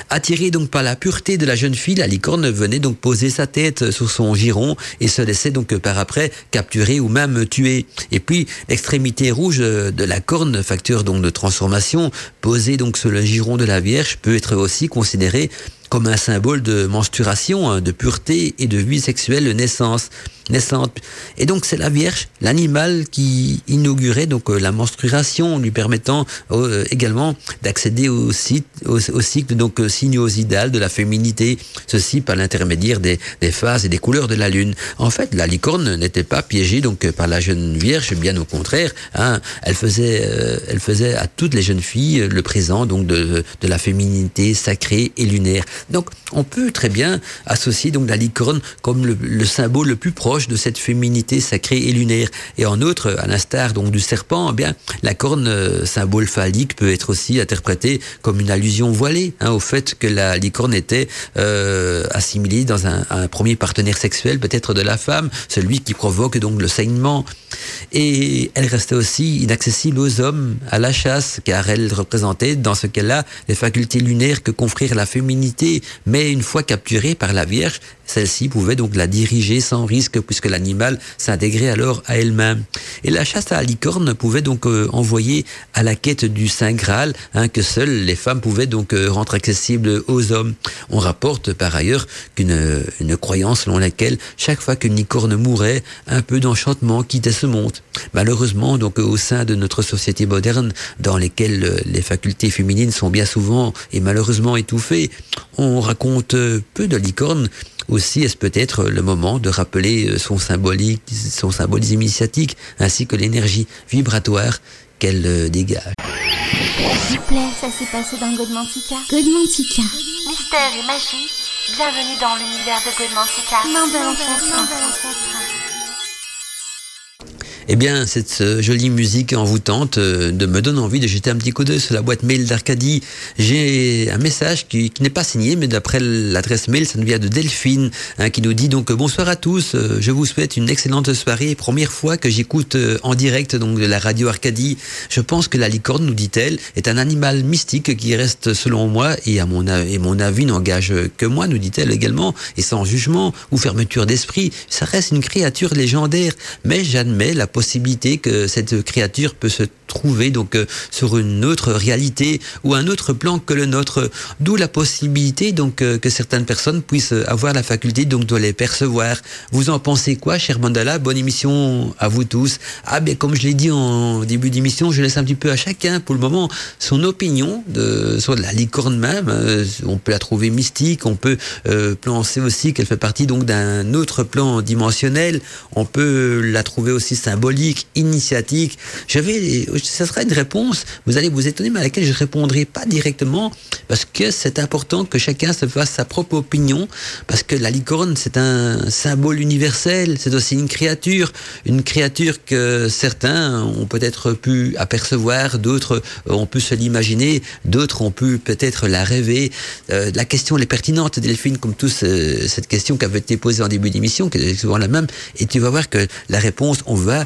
Attirée donc par la pureté de la jeune fille, la licorne venait donc poser sa tête sur son giron et se laissait donc par après capturer ou même tuer. Et puis l'extrémité rouge de la corne, facteur donc de transformation, posée donc sur le giron de la Vierge, peut être aussi considérée comme un symbole de menstruation, hein, de pureté et de vie sexuelle naissance naissante. Et donc c'est la Vierge, l'animal qui inaugurait donc euh, la menstruation, lui permettant euh, également d'accéder au, au, cycle donc euh, sinuosidal de la féminité, ceci par l'intermédiaire des, phases et des couleurs de la lune. En fait, la licorne n'était pas piégée donc par la jeune Vierge, bien au contraire. Hein, elle faisait, elle faisait à toutes les jeunes filles le présent donc de la féminité sacrée et lunaire. Donc on peut très bien associer donc la licorne comme le, le symbole le plus proche de cette féminité sacrée et lunaire. Et en outre, à l'instar donc du serpent, eh bien la corne, euh, symbole phallique, peut être aussi interprétée comme une allusion voilée hein, au fait que la licorne était euh, assimilée dans un, un, premier partenaire sexuel, peut-être de la femme, celui qui provoque donc le saignement. Et elle restait aussi inaccessible aux hommes, à la chasse, car elle représentait dans ce cas-là les facultés lunaires que confère la féminité, mais une fois capturée par la Vierge, celle-ci pouvait donc la diriger sans risque puisque l'animal s'intégrait alors à elle-même. Et la chasse à la licorne pouvait donc euh, envoyer à la quête du Saint Graal hein, que seules les femmes pouvaient donc euh, rendre accessible aux hommes. On rapporte par ailleurs qu'une une croyance selon laquelle chaque fois qu'une licorne mourait, un peu d'enchantement quittait ce monde. Malheureusement, donc au sein de notre société moderne, dans lesquelles euh, les facultés féminines sont bien souvent et malheureusement étouffées, raconte peu de licornes aussi, est-ce peut-être le moment de rappeler euh, son symbolique, son symbolisme initiatique, ainsi que l'énergie vibratoire qu'elle euh, dégage?
S'il vous plaît, ça s'est passé dans Godmantica.
Godmantica.
Mystère et magie, bienvenue dans l'univers de Godmantica.
Eh bien, cette euh, jolie musique envoûtante euh, de me donne envie de jeter un petit coup d'œil sur la boîte mail d'Arcadie. J'ai un message qui, n'est pas signé, mais d'après l'adresse mail, ça nous vient de Delphine, hein, qui nous dit donc bonsoir à tous. Euh, je vous souhaite une excellente soirée. Première fois que j'écoute en direct donc de la radio Arcadie. Je pense que la licorne, nous dit-elle, est un animal mystique qui reste, selon moi, et à mon et mon avis n'engage que moi, nous dit-elle également, et sans jugement ou fermeture d'esprit. Ça reste une créature légendaire, mais j'admets la possibilité que cette créature peut se trouver donc euh, sur une autre réalité ou un autre plan que le nôtre. D'où la possibilité donc euh, que certaines personnes puissent avoir la faculté donc de les percevoir. Vous en pensez quoi, cher Mandala? Bonne émission à vous tous. Ah ben comme je l'ai dit en début d'émission, je laisse un petit peu à chacun pour le moment son opinion de de la licorne même. Euh, on peut la trouver mystique, on peut penser aussi qu'elle fait partie donc d'un autre plan dimensionnel. On peut la trouver aussi symbolique symbolique, initiatique. J'avais, ça sera une réponse. Vous allez vous étonner, mais à laquelle je répondrai pas directement parce que c'est important que chacun se fasse sa propre opinion parce que la licorne c'est un symbole universel. C'est aussi une créature, une créature que certains ont peut-être pu apercevoir, d'autres ont pu se l'imaginer, d'autres ont pu peut-être la rêver. Euh, la question est pertinente, Delphine, comme tous euh, cette question qui avait été posée en début d'émission, qui est souvent la même, et tu vas voir que la réponse, on va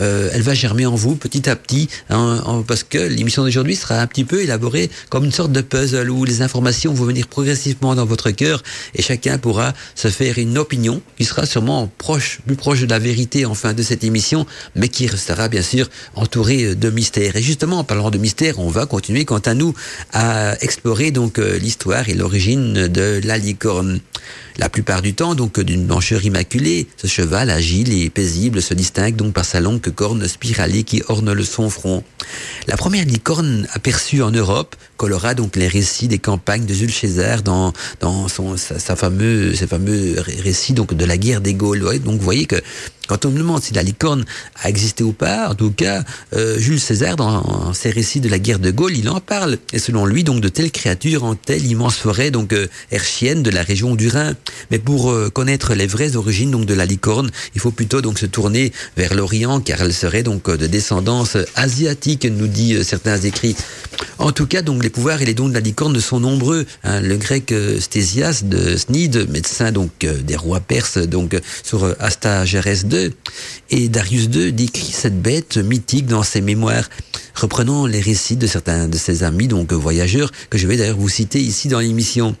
euh, elle va germer en vous petit à petit, hein, parce que l'émission d'aujourd'hui sera un petit peu élaborée comme une sorte de puzzle où les informations vont venir progressivement dans votre cœur et chacun pourra se faire une opinion qui sera sûrement proche, plus proche de la vérité en fin de cette émission, mais qui restera bien sûr entourée de mystères. Et justement, en parlant de mystères, on va continuer quant à nous à explorer donc euh, l'histoire et l'origine de la licorne. La plupart du temps, donc, d'une blancheur immaculée, ce cheval agile et paisible se distingue donc par sa longue corne spiralée qui orne le son front. La première licorne aperçue en Europe collera donc les récits des campagnes de Jules César dans, dans son, sa fameux, ses fameux récits donc de la guerre des Gaules. Donc vous voyez que quand on me demande si la licorne a existé ou pas, en tout cas, euh, Jules César, dans ses récits de la guerre de Gaulle, il en parle. Et selon lui, donc, de telles créatures en telle immense forêt, donc, euh, herchienne de la région du Rhin. Mais pour euh, connaître les vraies origines, donc, de la licorne, il faut plutôt, donc, se tourner vers l'Orient, car elle serait, donc, de descendance asiatique, nous dit euh, certains écrits. En tout cas, donc, les pouvoirs et les dons de la licorne sont nombreux. Hein. Le grec euh, Stésias de Snide, médecin, donc, euh, des rois perses, donc, sur euh, Astagérès II, et Darius II décrit cette bête mythique dans ses mémoires, reprenant les récits de certains de ses amis, donc voyageurs, que je vais d'ailleurs vous citer ici dans l'émission.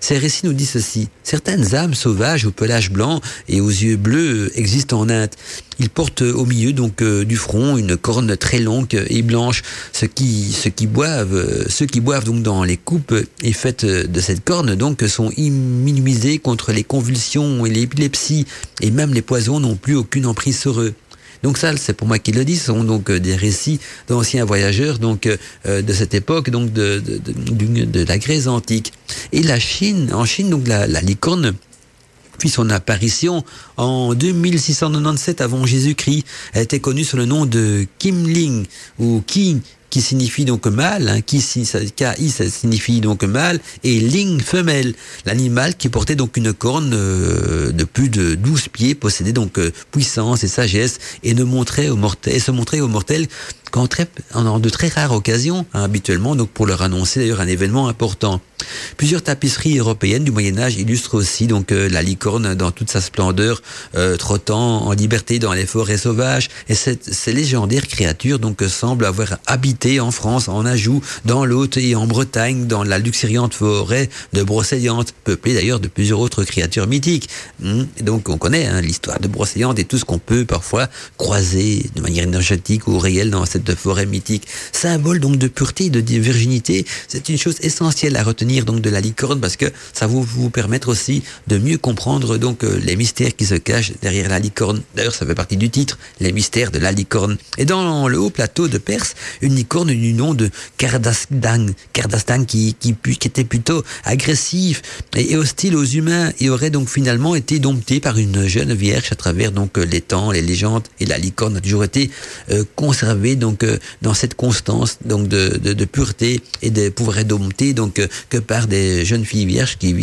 Ces récits nous disent ceci. Certaines âmes sauvages au pelage blanc et aux yeux bleus existent en Inde. Ils portent au milieu donc euh, du front une corne très longue et blanche. Ceux qui, ceux qui boivent, euh, ceux qui boivent donc dans les coupes et faites de cette corne donc sont immunisés contre les convulsions et l'épilepsie et même les poisons n'ont plus aucune emprise sur eux. Donc ça, c'est pour moi qui le dis, ce sont donc euh, des récits d'anciens voyageurs donc euh, de cette époque, donc de, la Grèce antique. Et la Chine, en Chine, donc la, licorne fit son apparition en 2697 avant Jésus-Christ. Elle était connue sous le nom de Kim Ling ou Qi qui signifie donc mâle, hein, qui, KI signifie donc mâle, et Ling femelle, l'animal qui portait donc une corne euh, de plus de 12 pieds, possédait donc euh, puissance et sagesse, et et se montrait aux mortels qu'en très, en de très rares occasions, hein, habituellement, donc pour leur annoncer d'ailleurs un événement important. Plusieurs tapisseries européennes du Moyen Âge illustrent aussi donc euh, la licorne dans toute sa splendeur, euh, trottant en liberté dans les forêts sauvages. Et cette, ces légendaires créatures donc semblent avoir habité en France, en Anjou, dans l'Hôte et en Bretagne, dans la luxuriante forêt de Brocéliande, peuplée d'ailleurs de plusieurs autres créatures mythiques. Hum, donc on connaît hein, l'histoire de Brocéliande et tout ce qu'on peut parfois croiser de manière énergétique ou réelle dans cette forêt mythique. Symbole donc de pureté et de virginité, c'est une chose essentielle à retenir donc de la licorne parce que ça va vous, permettre aussi de mieux comprendre donc euh, les mystères qui se cachent derrière la licorne. D'ailleurs, ça fait partie du titre, les mystères de la licorne. Et dans le haut plateau de Perse, une licorne du nom de Kardastan, Kardastan qui, qui, était plutôt agressif et, hostile aux humains et aurait donc finalement été dompté par une jeune vierge à travers donc les temps, les légendes et la licorne a toujours été euh, conservée euh, dans cette constance donc de, pureté et de pouvoir domptée donc euh, que par des jeunes filles vierges qui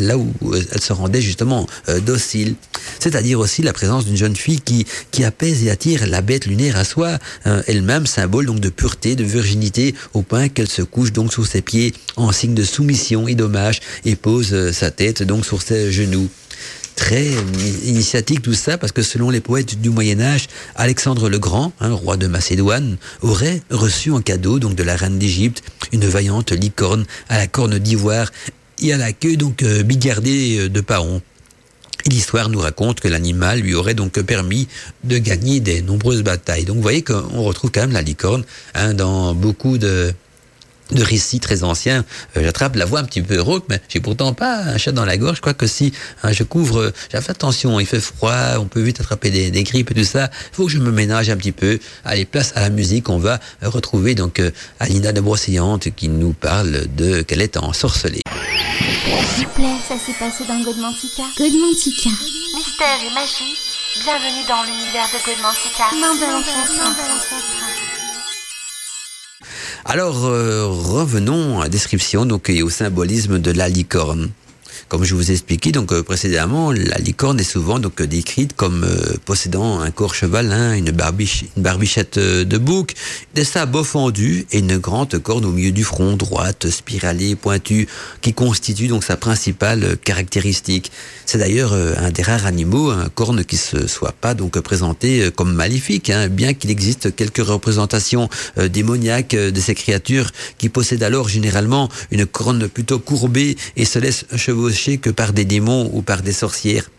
là où elles se rendaient justement euh, dociles. C'est-à-dire aussi la présence d'une jeune fille qui qui apaise et attire la bête lunaire à soi, hein, elle-même symbole donc de pureté, de virginité au point qu'elle se couche donc sous ses pieds en signe de soumission et d'hommage et pose euh, sa tête donc sur ses genoux très initiatique tout ça parce que selon les poètes du Moyen Âge, Alexandre le Grand, hein, roi de Macédoine, aurait reçu en cadeau donc de la reine d'Égypte une vaillante licorne à la corne d'ivoire et à la queue donc euh, bigardée de paon. L'histoire nous raconte que l'animal lui aurait donc permis de gagner des nombreuses batailles. Donc vous voyez qu'on retrouve quand même la licorne hein, dans beaucoup de de récits très anciens. Euh, J'attrape la voix un petit peu rauque, mais j'ai pourtant pas un chat dans la gorge. Je crois que si hein, je couvre, j'ai fait attention, il fait froid, on peut vite attraper des, des grippes et tout ça. Il faut que je me ménage un petit peu. Allez, place à la musique. On va retrouver donc euh, Alina de Brocéliande qui nous parle de qu'elle est ensorcelée.
S'il vous plaît, ça s'est passé dans Godmantica.
Godmantica.
Mystère et magie, bienvenue dans l'univers de Godmantica.
Main de.
Alors euh, revenons à la description donc et au symbolisme de la licorne. Comme je vous ai expliqué donc euh, précédemment, la licorne est souvent donc décrite comme euh, possédant un corps chevalin, une, barbiche, une barbichette euh, de bouc, des sabots fendus et une grande corne au milieu du front, droite, spiralée, pointue, qui constitue donc sa principale caractéristique. C'est d'ailleurs euh, un des rares animaux, un corne qui se soit pas donc présenté euh, comme maléfique, hein, bien qu'il existe quelques représentations euh, démoniaques euh, de ces créatures qui possèdent alors généralement une corne plutôt courbée et se laissent chevaucher que par des démons ou par des sorcières.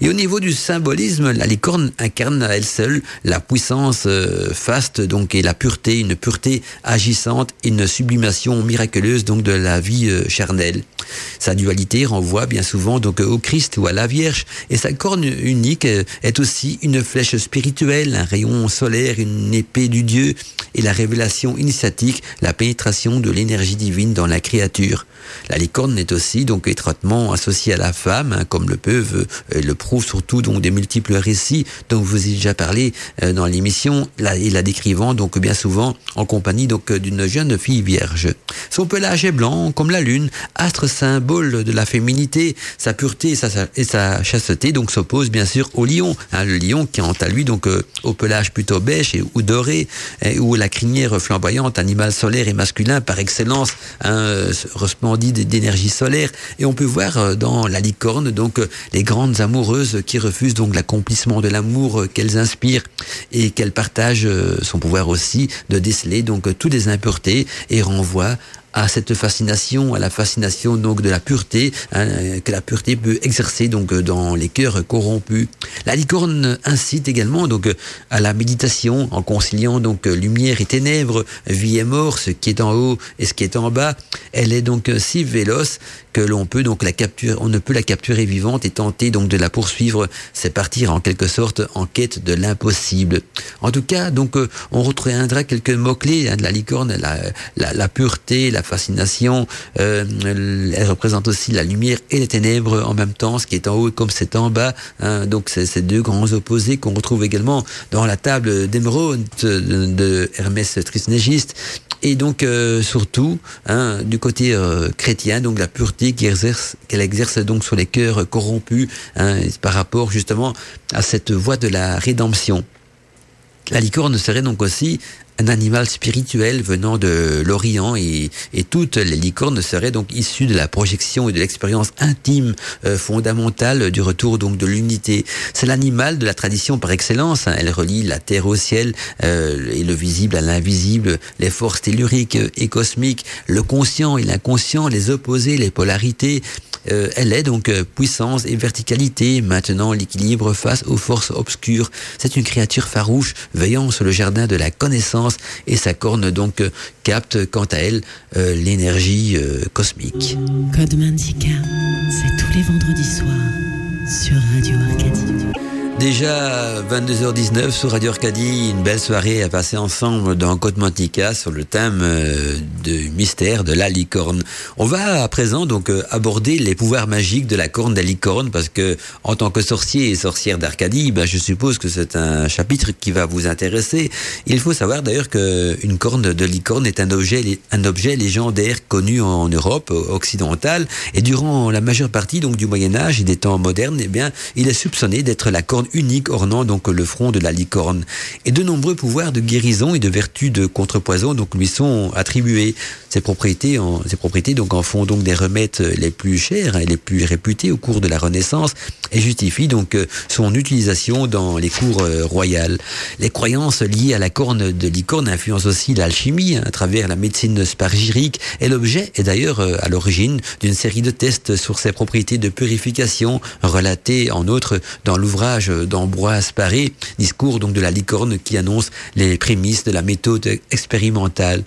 Et au niveau du symbolisme, la licorne incarne à elle seule la puissance euh, faste donc et la pureté, une pureté agissante, une sublimation miraculeuse donc de la vie euh, charnelle. Sa dualité renvoie bien souvent donc au Christ ou à la Vierge et sa corne unique euh, est aussi une flèche spirituelle, un rayon solaire, une épée du Dieu et la révélation initiatique, la pénétration de l'énergie divine dans la créature. La licorne est aussi donc étroitement associée à la femme, hein, comme le peuvent le prouvent surtout donc des multiples récits dont vous avez déjà parlé euh, dans l'émission, et la décrivant donc bien souvent en compagnie donc d'une jeune fille vierge. Son pelage est blanc comme la lune, astre symbole de la féminité, sa pureté et sa, chasteté donc s'oppose bien sûr au lion, hein, le lion qui quant à lui donc euh, au pelage plutôt beige et, ou doré, hein, ou la crinière flamboyante, animal solaire et masculin par excellence, hein, d'énergie solaire, et on peut voir dans la licorne donc les grandes amoureuses qui refusent donc l'accomplissement de l'amour qu'elles inspirent et qu'elles partagent euh, son pouvoir aussi de déceler donc toutes les impuretés et renvoient à cette fascination, à la fascination donc de la pureté hein, que la pureté peut exercer donc dans les cœurs corrompus. La licorne incite également donc à la méditation en conciliant donc lumière et ténèbres, vie et mort, ce qui est en haut et ce qui est en bas. Elle est donc si véloce que l'on peut donc la capturer, on ne peut la capturer vivante et tenter donc de la poursuivre, c'est partir en quelque sorte en quête de l'impossible. En tout cas, donc on retiendra quelques mots clés hein, de la licorne, la, la, la pureté, la fascination. Euh, elle représente aussi la lumière et les ténèbres en même temps, ce qui est en haut comme c'est en bas. Hein. donc c'est ces deux grands opposés qu'on retrouve également dans la table d'émeraude de, Hermès Trismégiste. Et donc euh, surtout hein, du côté euh, chrétien, donc la pureté qu'elle exerce, donc sur les cœurs corrompus hein, par rapport justement à cette voie de la rédemption. La licorne serait donc aussi un animal spirituel venant de l'Orient et, et, toutes les licornes seraient donc issues de la projection et de l'expérience intime euh, fondamentale du retour donc de l'unité. C'est l'animal de la tradition par excellence. Hein. Elle relie la terre au ciel euh, et le visible à l'invisible, les forces telluriques et cosmiques, le conscient et l'inconscient, les opposés, les polarités. Euh, elle est donc puissance et verticalité, maintenant l'équilibre face aux forces obscures. C'est une créature farouche veillant sur le jardin de la connaissance et sa corne donc euh, capte quant à elle euh, l'énergie euh, cosmique.
Code Mandica, c'est tous les vendredis soirs sur Radio Arcadie.
Déjà 22h19 sur Radio Arcadie, une belle soirée à passer ensemble dans Côte Mantica sur le thème euh, du mystère de la licorne. On va à présent donc euh, aborder les pouvoirs magiques de la corne de la licorne parce que en tant que sorcier et sorcière d'Arcadie, ben, je suppose que c'est un chapitre qui va vous intéresser. Il faut savoir d'ailleurs que une corne de licorne est un objet un objet légendaire connu en Europe occidentale et durant la majeure partie donc du Moyen Âge et des temps modernes, eh bien, il est soupçonné d'être la corne unique ornant donc le front de la licorne. Et de nombreux pouvoirs de guérison et de vertus de contrepoison donc lui sont attribués. Ces propriétés, en, ces propriétés donc en font donc des remèdes les plus chers et les plus réputés au cours de la Renaissance et justifient donc euh, son utilisation dans les cours euh, royales. Les croyances liées à la corne de licorne influencent aussi l'alchimie à travers la médecine spargirique et l'objet est d'ailleurs euh, à l'origine d'une série de tests sur ses propriétés de purification relatées en outre dans l'ouvrage d'Ambroise Paré, discours donc de la licorne qui annonce les prémices de la méthode expérimentale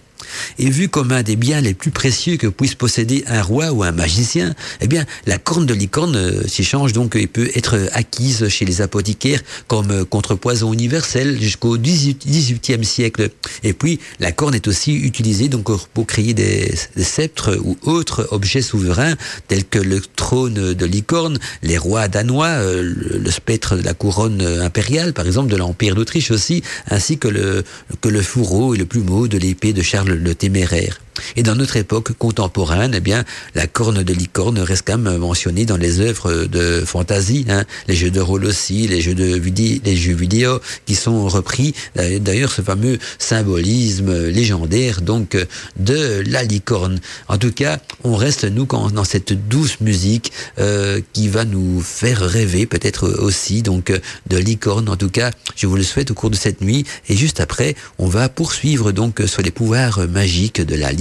est vu comme un des biens les plus précieux que puisse posséder un roi ou un magicien, eh bien, la corne de licorne euh, s'y change donc et peut être acquise chez les apothicaires comme contrepoison universel jusqu'au XVIIIe siècle. Et puis, la corne est aussi utilisée donc pour créer des, sceptres ou autres objets souverains tels que le trône de licorne, les rois danois, euh, le, spectre de la couronne impériale, par exemple, de l'Empire d'Autriche aussi, ainsi que le, que le fourreau et le plumeau de l'épée de Charles le téméraire. Et dans notre époque contemporaine, eh bien, la corne de licorne reste quand même mentionnée dans les œuvres de fantasy, hein, les jeux de rôle aussi, les jeux de vidéo, les jeux vidéo qui sont repris. D'ailleurs, ce fameux symbolisme légendaire donc de la licorne. En tout cas, on reste nous dans cette douce musique euh, qui va nous faire rêver peut-être aussi donc de licorne. En tout cas, je vous le souhaite au cours de cette nuit. Et juste après, on va poursuivre donc sur les pouvoirs magiques de la licorne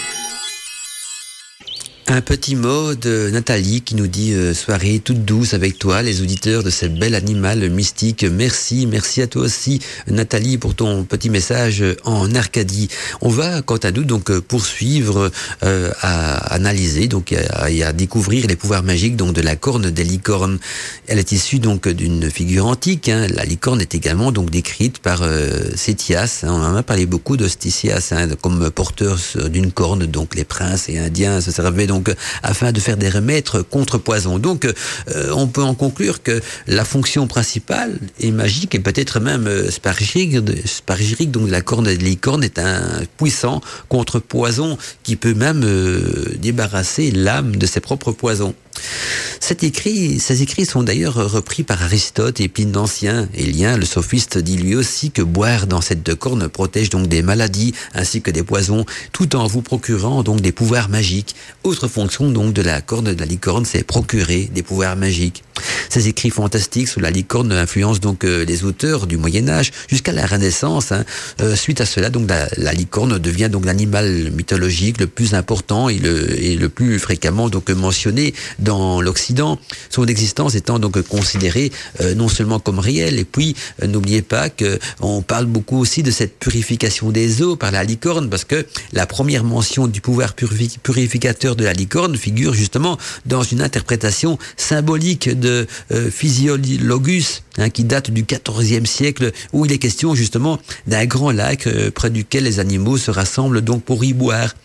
Un petit mot de Nathalie qui nous dit euh, soirée toute douce avec toi, les auditeurs de cette belle animal mystique. Merci, merci à toi aussi Nathalie pour ton petit message en Arcadie. On va quant à nous donc euh, poursuivre euh, à analyser donc et à, découvrir les pouvoirs magiques donc de la corne des licornes. Elle est issue donc d'une figure antique. Hein. La licorne est également donc décrite par euh, Sétias. Hein. On en a parlé beaucoup de hein, comme porteur d'une corne. Donc les princes et indiens se servaient donc afin de faire des remèdes contre poison. Donc euh, on peut en conclure que la fonction principale est magique et peut-être même euh, spargirique, donc la corne de licorne est un puissant contre poison qui peut même euh, débarrasser l'âme de ses propres poisons. Ces écrits sont d'ailleurs repris par Aristote et Pline d'Ancien. Élien, le sophiste, dit lui aussi que boire dans cette deux cornes protège donc des maladies ainsi que des poisons, tout en vous procurant donc des pouvoirs magiques. Autre fonction donc de la corne de la licorne, c'est procurer des pouvoirs magiques. Ces écrits fantastiques sur la licorne influencent donc euh, les auteurs du Moyen Âge jusqu'à la Renaissance. Hein. Euh, suite à cela, donc la, licorne devient donc l'animal mythologique le plus important et le, le plus fréquemment donc mentionné dans l'Occident. Son existence étant donc considérée euh, non seulement comme réelle, et puis n'oubliez pas que on parle beaucoup aussi de cette purification des eaux par la licorne, parce que la première mention du pouvoir purificateur de la licorne figure justement dans une interprétation symbolique de euh, Physiologus, hein, qui date du XIVe siècle, où il est question justement d'un grand lac euh, près duquel les animaux se rassemblent donc pour y boire.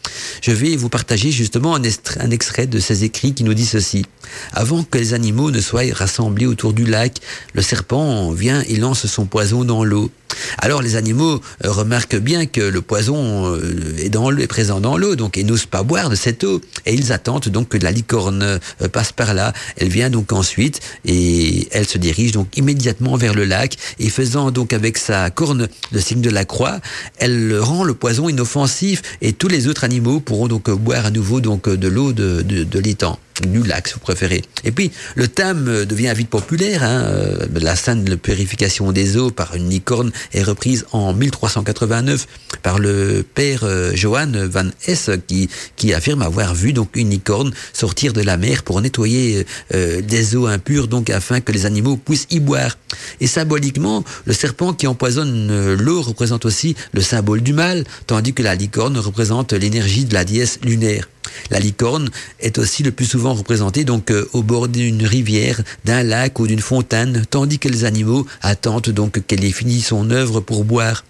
Je vais vous partager justement un, extrait de ces écrits qui nous dit ceci. Avant que les animaux ne soient rassemblés autour du lac, le serpent vient et lance son poison dans l'eau. Alors les animaux euh, remarquent bien que le poison euh, est, dans est présent dans l'eau, donc ils n'osent pas boire de cette eau. Et ils attendent donc que la licorne euh, passe par là. Elle vient donc ensuite et elle se dirige donc immédiatement vers le lac et faisant donc avec sa corne le signe de la croix, elle rend le poison inoffensif et tous les autres animaux pourront donc boire à nouveau donc de l'eau de, de l'étang du lac, si vous préférez. Et puis, le thème devient vite populaire. Hein. Euh, la scène de purification des eaux par une licorne est reprise en 1389 par le père euh, Johann van Hesse qui, qui affirme avoir vu donc une licorne sortir de la mer pour nettoyer euh, des eaux impures, donc afin que les animaux puissent y boire. Et symboliquement, le serpent qui empoisonne l'eau représente aussi le symbole du mal, tandis que la licorne représente l'énergie de la déesse lunaire. La licorne est aussi le plus souvent représentée donc euh, au bord d'une rivière, d'un lac ou d'une fontaine, tandis que les animaux attendent donc qu'elle ait fini son œuvre pour boire.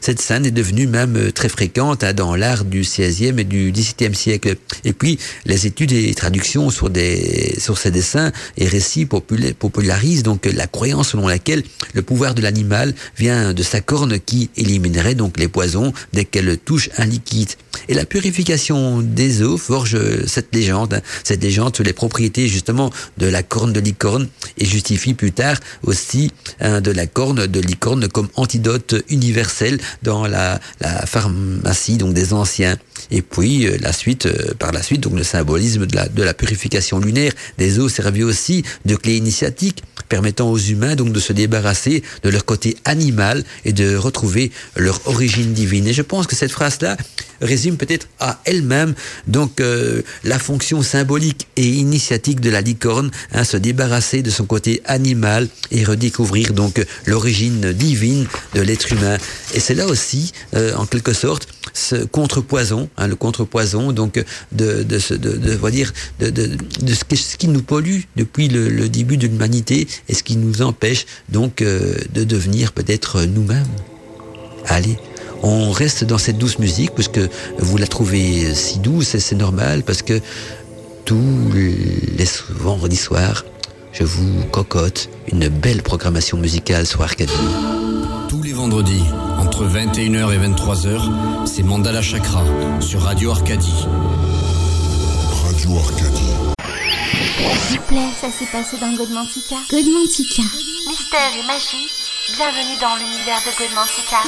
Cette scène est devenue même très fréquente hein, dans l'art du XVIe et du XVIIe siècle. Et puis, les études et traductions sur, des, sur ces dessins et récits popularisent donc la croyance selon laquelle le pouvoir de l'animal vient de sa corne qui éliminerait donc les poisons dès qu'elle touche un liquide. Et la purification des eaux forge cette légende, hein. cette légende sur les propriétés justement de la corne de licorne et justifie plus tard aussi hein, de la corne de licorne comme antidote universel dans la, pharmacie donc des anciens. Et puis euh, la suite, euh, par la suite, donc le symbolisme de la, de la purification lunaire des eaux servit aussi de clé initiatique permettant aux humains donc de se débarrasser de leur côté animal et de retrouver leur origine divine. Et je pense que cette phrase-là résume peut-être à elle-même donc euh, la fonction symbolique et initiatique de la licorne, hein, se débarrasser de son côté animal et redécouvrir donc l'origine divine de l'être humain. Et c'est là aussi, euh, en quelque sorte, ce contrepoison, hein, le contrepoison donc de de ce de, de, dire de, de, de ce, qui nous pollue depuis le, le début de l'humanité et ce qui nous empêche donc euh, de devenir peut-être nous-mêmes. Allez, on reste dans cette douce musique puisque vous la trouvez si douce et c'est normal parce que tous les vendredis soirs, je vous cocotte une belle programmation musicale sur Arcadie.
Tous les vendredis, entre 21h et 23h, c'est Mandala Chakra sur Radio Arcadie.
Radio Arcadie.
S'il vous plaît, ça s'est passé dans Godmantica.
Godmantica.
Mystère et magie Bienvenue dans l'univers de Godmantica.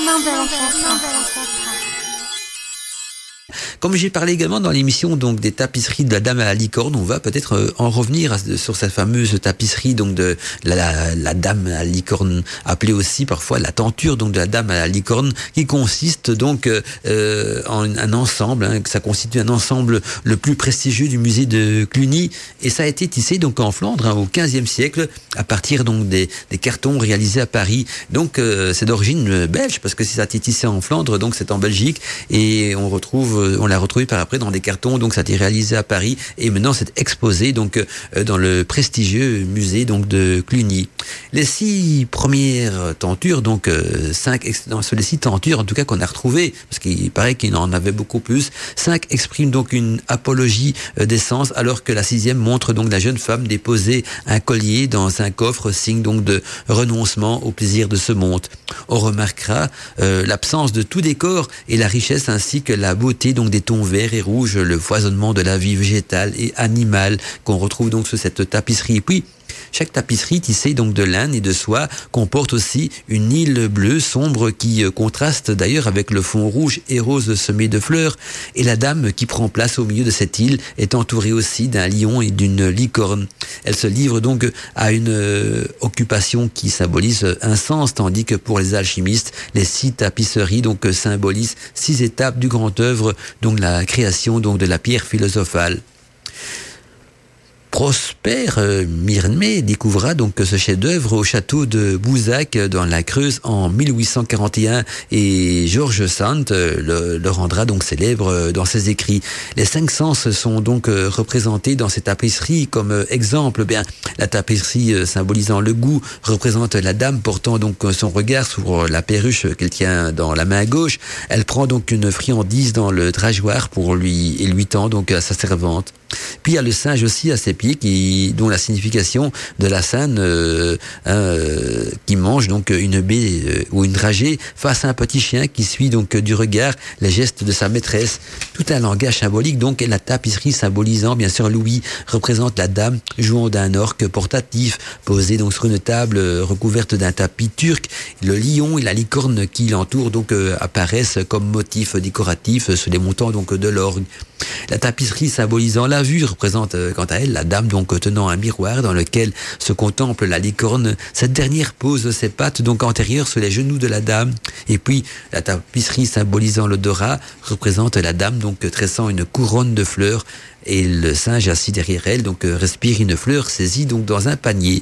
Comme j'ai parlé également dans l'émission donc des tapisseries de la Dame à la licorne, on va peut-être euh, en revenir sur cette fameuse tapisserie donc de la, Dame à la licorne, appelée aussi parfois la tenture donc de la Dame à la licorne, qui consiste donc euh, en un ensemble, hein, ça constitue un ensemble le plus prestigieux du musée de Cluny, et ça a été tissé donc en Flandre hein, au XVe siècle à partir donc des, cartons réalisés à Paris. Donc c'est d'origine belge parce que si ça a été tissé en Flandre, donc c'est en Belgique et on retrouve, on l'a retrouvé par après dans des cartons. Donc ça a été réalisé à Paris et maintenant c'est exposé donc euh, dans le prestigieux musée donc de Cluny. Les six premières tentures, donc euh, cinq sur les six tentures en tout cas qu'on a retrouvées, parce qu'il paraît qu'il en avait beaucoup plus. Cinq expriment donc une apologie euh, d'essence, alors que la sixième montre donc la jeune femme déposer un collier dans un coffre, signe donc de renoncement au plaisir de ce monde. On remarquera l'absence de tout décor et la richesse ainsi que la beauté donc des tons verts et rouges, le foisonnement de la vie végétale et animale qu'on retrouve donc sur cette tapisserie. Et puis chaque tapisserie tissée donc de laine et de soie comporte aussi une île bleue sombre qui euh, contraste d'ailleurs avec le fond rouge et rose semé de fleurs. Et la dame qui prend place au milieu de cette île est entourée aussi d'un lion et d'une licorne. Elle se livre donc à une euh, occupation qui symbolise un sens, tandis que pour les alchimistes, les six tapisseries donc symbolisent six étapes du grand œuvre, donc la création donc de la pierre philosophale. Prosper euh, Mirmé découvra donc ce chef-d'œuvre au château de Bouzac dans la Creuse en 1841 et Georges Sand euh, le, rendra donc célèbre euh, dans ses écrits. Les cinq sens sont donc représentés dans ces tapisseries comme exemple. Bien, la tapisserie symbolisant le goût représente la dame portant donc son regard sur la perruche qu'elle tient dans la main gauche. Elle prend donc une friandise dans le drageoir pour lui et lui tend donc à sa servante. Puis il y a le singe aussi à ses pieds, qui, dont la signification de la scène euh, euh, qui mange donc une baie euh, ou une dragée face à un petit chien qui suit donc du regard les gestes de sa maîtresse. Tout un langage symbolique donc et la tapisserie symbolisant bien sûr Louis représente la dame jouant d'un orque portatif posé donc sur une table recouverte d'un tapis turc. Le lion et la licorne qui l'entourent donc apparaissent comme motifs décoratifs sur les montants donc de l'orgue. La tapisserie symbolisant la vue représente euh, quant à elle la dame donc tenant un miroir dans lequel se contemple la licorne. Cette dernière pose ses pattes donc antérieures sur les genoux de la dame. Et puis la tapisserie symbolisant l'odorat représente la dame donc tressant une couronne de fleurs et le singe assis derrière elle donc euh, respire une fleur saisie donc dans un panier.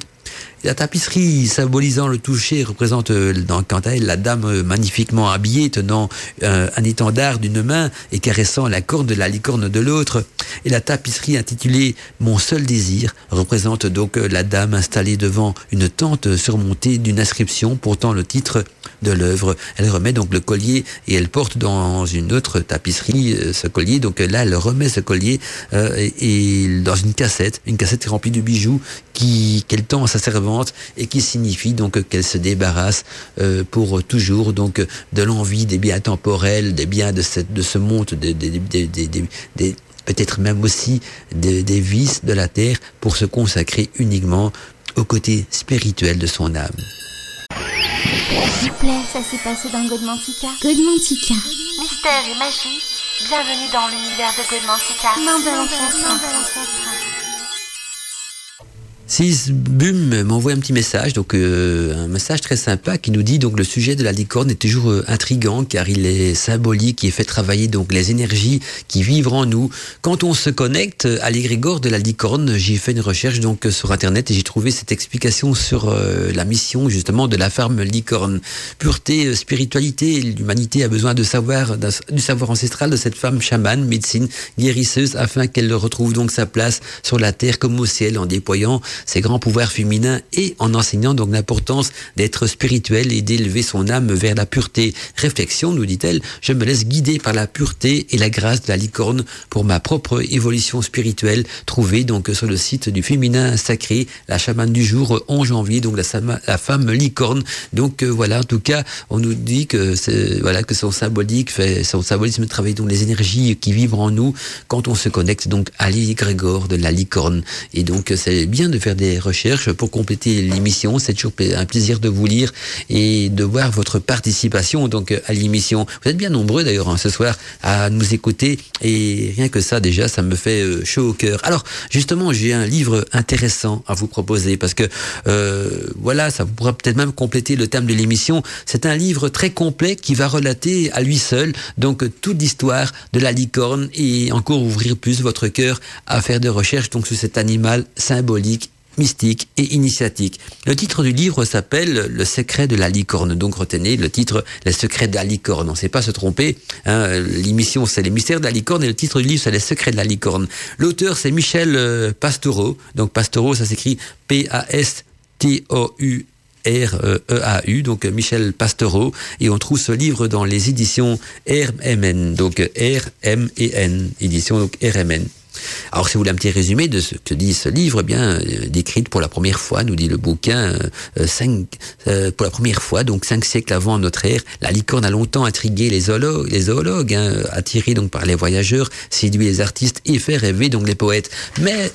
La tapisserie symbolisant le toucher représente euh, quant à elle la dame euh, magnifiquement habillée tenant euh, un étendard d'une main et caressant la corne de la licorne de l'autre. Et la tapisserie intitulée Mon seul désir représente donc la dame installée devant une tente surmontée d'une inscription portant le titre de l'œuvre. Elle remet donc le collier et elle porte dans une autre tapisserie ce collier. Donc là, elle remet ce collier et, dans une cassette, une cassette remplie de bijoux qui qu'elle tend à sa servante et qui signifie donc qu'elle se débarrasse euh, pour toujours donc de l'envie des biens temporels, des biens de, cette, de ce monde, des, des, des, peut-être même aussi des, vices de la terre pour se consacrer uniquement au côté spirituel de son âme.
S'il vous plaît, ça s'est passé dans Godmantica.
Godmantica.
Mystère et magie, bienvenue dans l'univers de Godmantica.
Mandala
Bum m'envoie un petit message, donc euh, un message très sympa qui nous dit donc le sujet de la licorne est toujours euh, intrigant car il est symbolique, il fait travailler donc les énergies qui vivent en nous. Quand on se connecte à l'égrégore de la licorne, j'ai fait une recherche donc sur internet et j'ai trouvé cette explication sur euh, la mission justement de la ferme licorne. Pureté, spiritualité, l'humanité a besoin de savoir du savoir ancestral de cette femme chamane, médecine, guérisseuse afin qu'elle retrouve donc sa place sur la terre comme au ciel en déployant ses grands pouvoirs féminins et en enseignant donc l'importance d'être spirituel et d'élever son âme vers la pureté. Réflexion, nous dit-elle, je me laisse guider par la pureté et la grâce de la licorne pour ma propre évolution spirituelle, trouvée donc sur le site du féminin sacré, la chamane du jour 11 janvier, donc la, femme licorne. Donc euh, voilà, en tout cas, on nous dit que voilà que son symbolique fait son symbolisme travaille donc les énergies qui vivent en nous quand on se connecte donc à l'égrégore de la licorne. Et donc c'est bien de faire des recherches pour compléter l'émission. C'est toujours un plaisir de vous lire et de voir votre participation donc à l'émission. Vous êtes bien nombreux d'ailleurs hein, ce soir à nous écouter et rien que ça déjà, ça me fait euh, chaud au cœur. Alors justement, j'ai un livre intéressant à vous proposer parce que euh, voilà, ça pourra peut-être même compléter le thème de l'émission. C'est un livre très complet qui va relater à lui seul donc toute l'histoire de la licorne et encore ouvrir plus votre cœur à faire des recherches donc sur cet animal symbolique mystique et initiatique. Le titre du livre s'appelle Le secret de la licorne. Donc retenez le titre Le secret de la licorne. On ne sait pas se tromper. Hein. L'émission c'est les mystères de la licorne et le titre du livre c'est Les secrets de la licorne. L'auteur c'est Michel euh, Pastoureau. Donc Pastoureau ça s'écrit P-A-S-T-O-U. R-E-A-U, donc Michel Pasteureau, et on trouve ce livre dans les éditions RMN, donc R-M-E-N, édition donc RMN. Alors, si vous voulez un petit résumé de ce que dit ce livre, eh bien, euh, décrite pour la première fois, nous dit le bouquin, euh, cinq, euh, pour la première fois, donc cinq siècles avant notre ère, la licorne a longtemps intrigué les zoologues, les zoologues hein, attirés donc par les voyageurs, séduit les artistes et fait rêver donc les poètes. Mais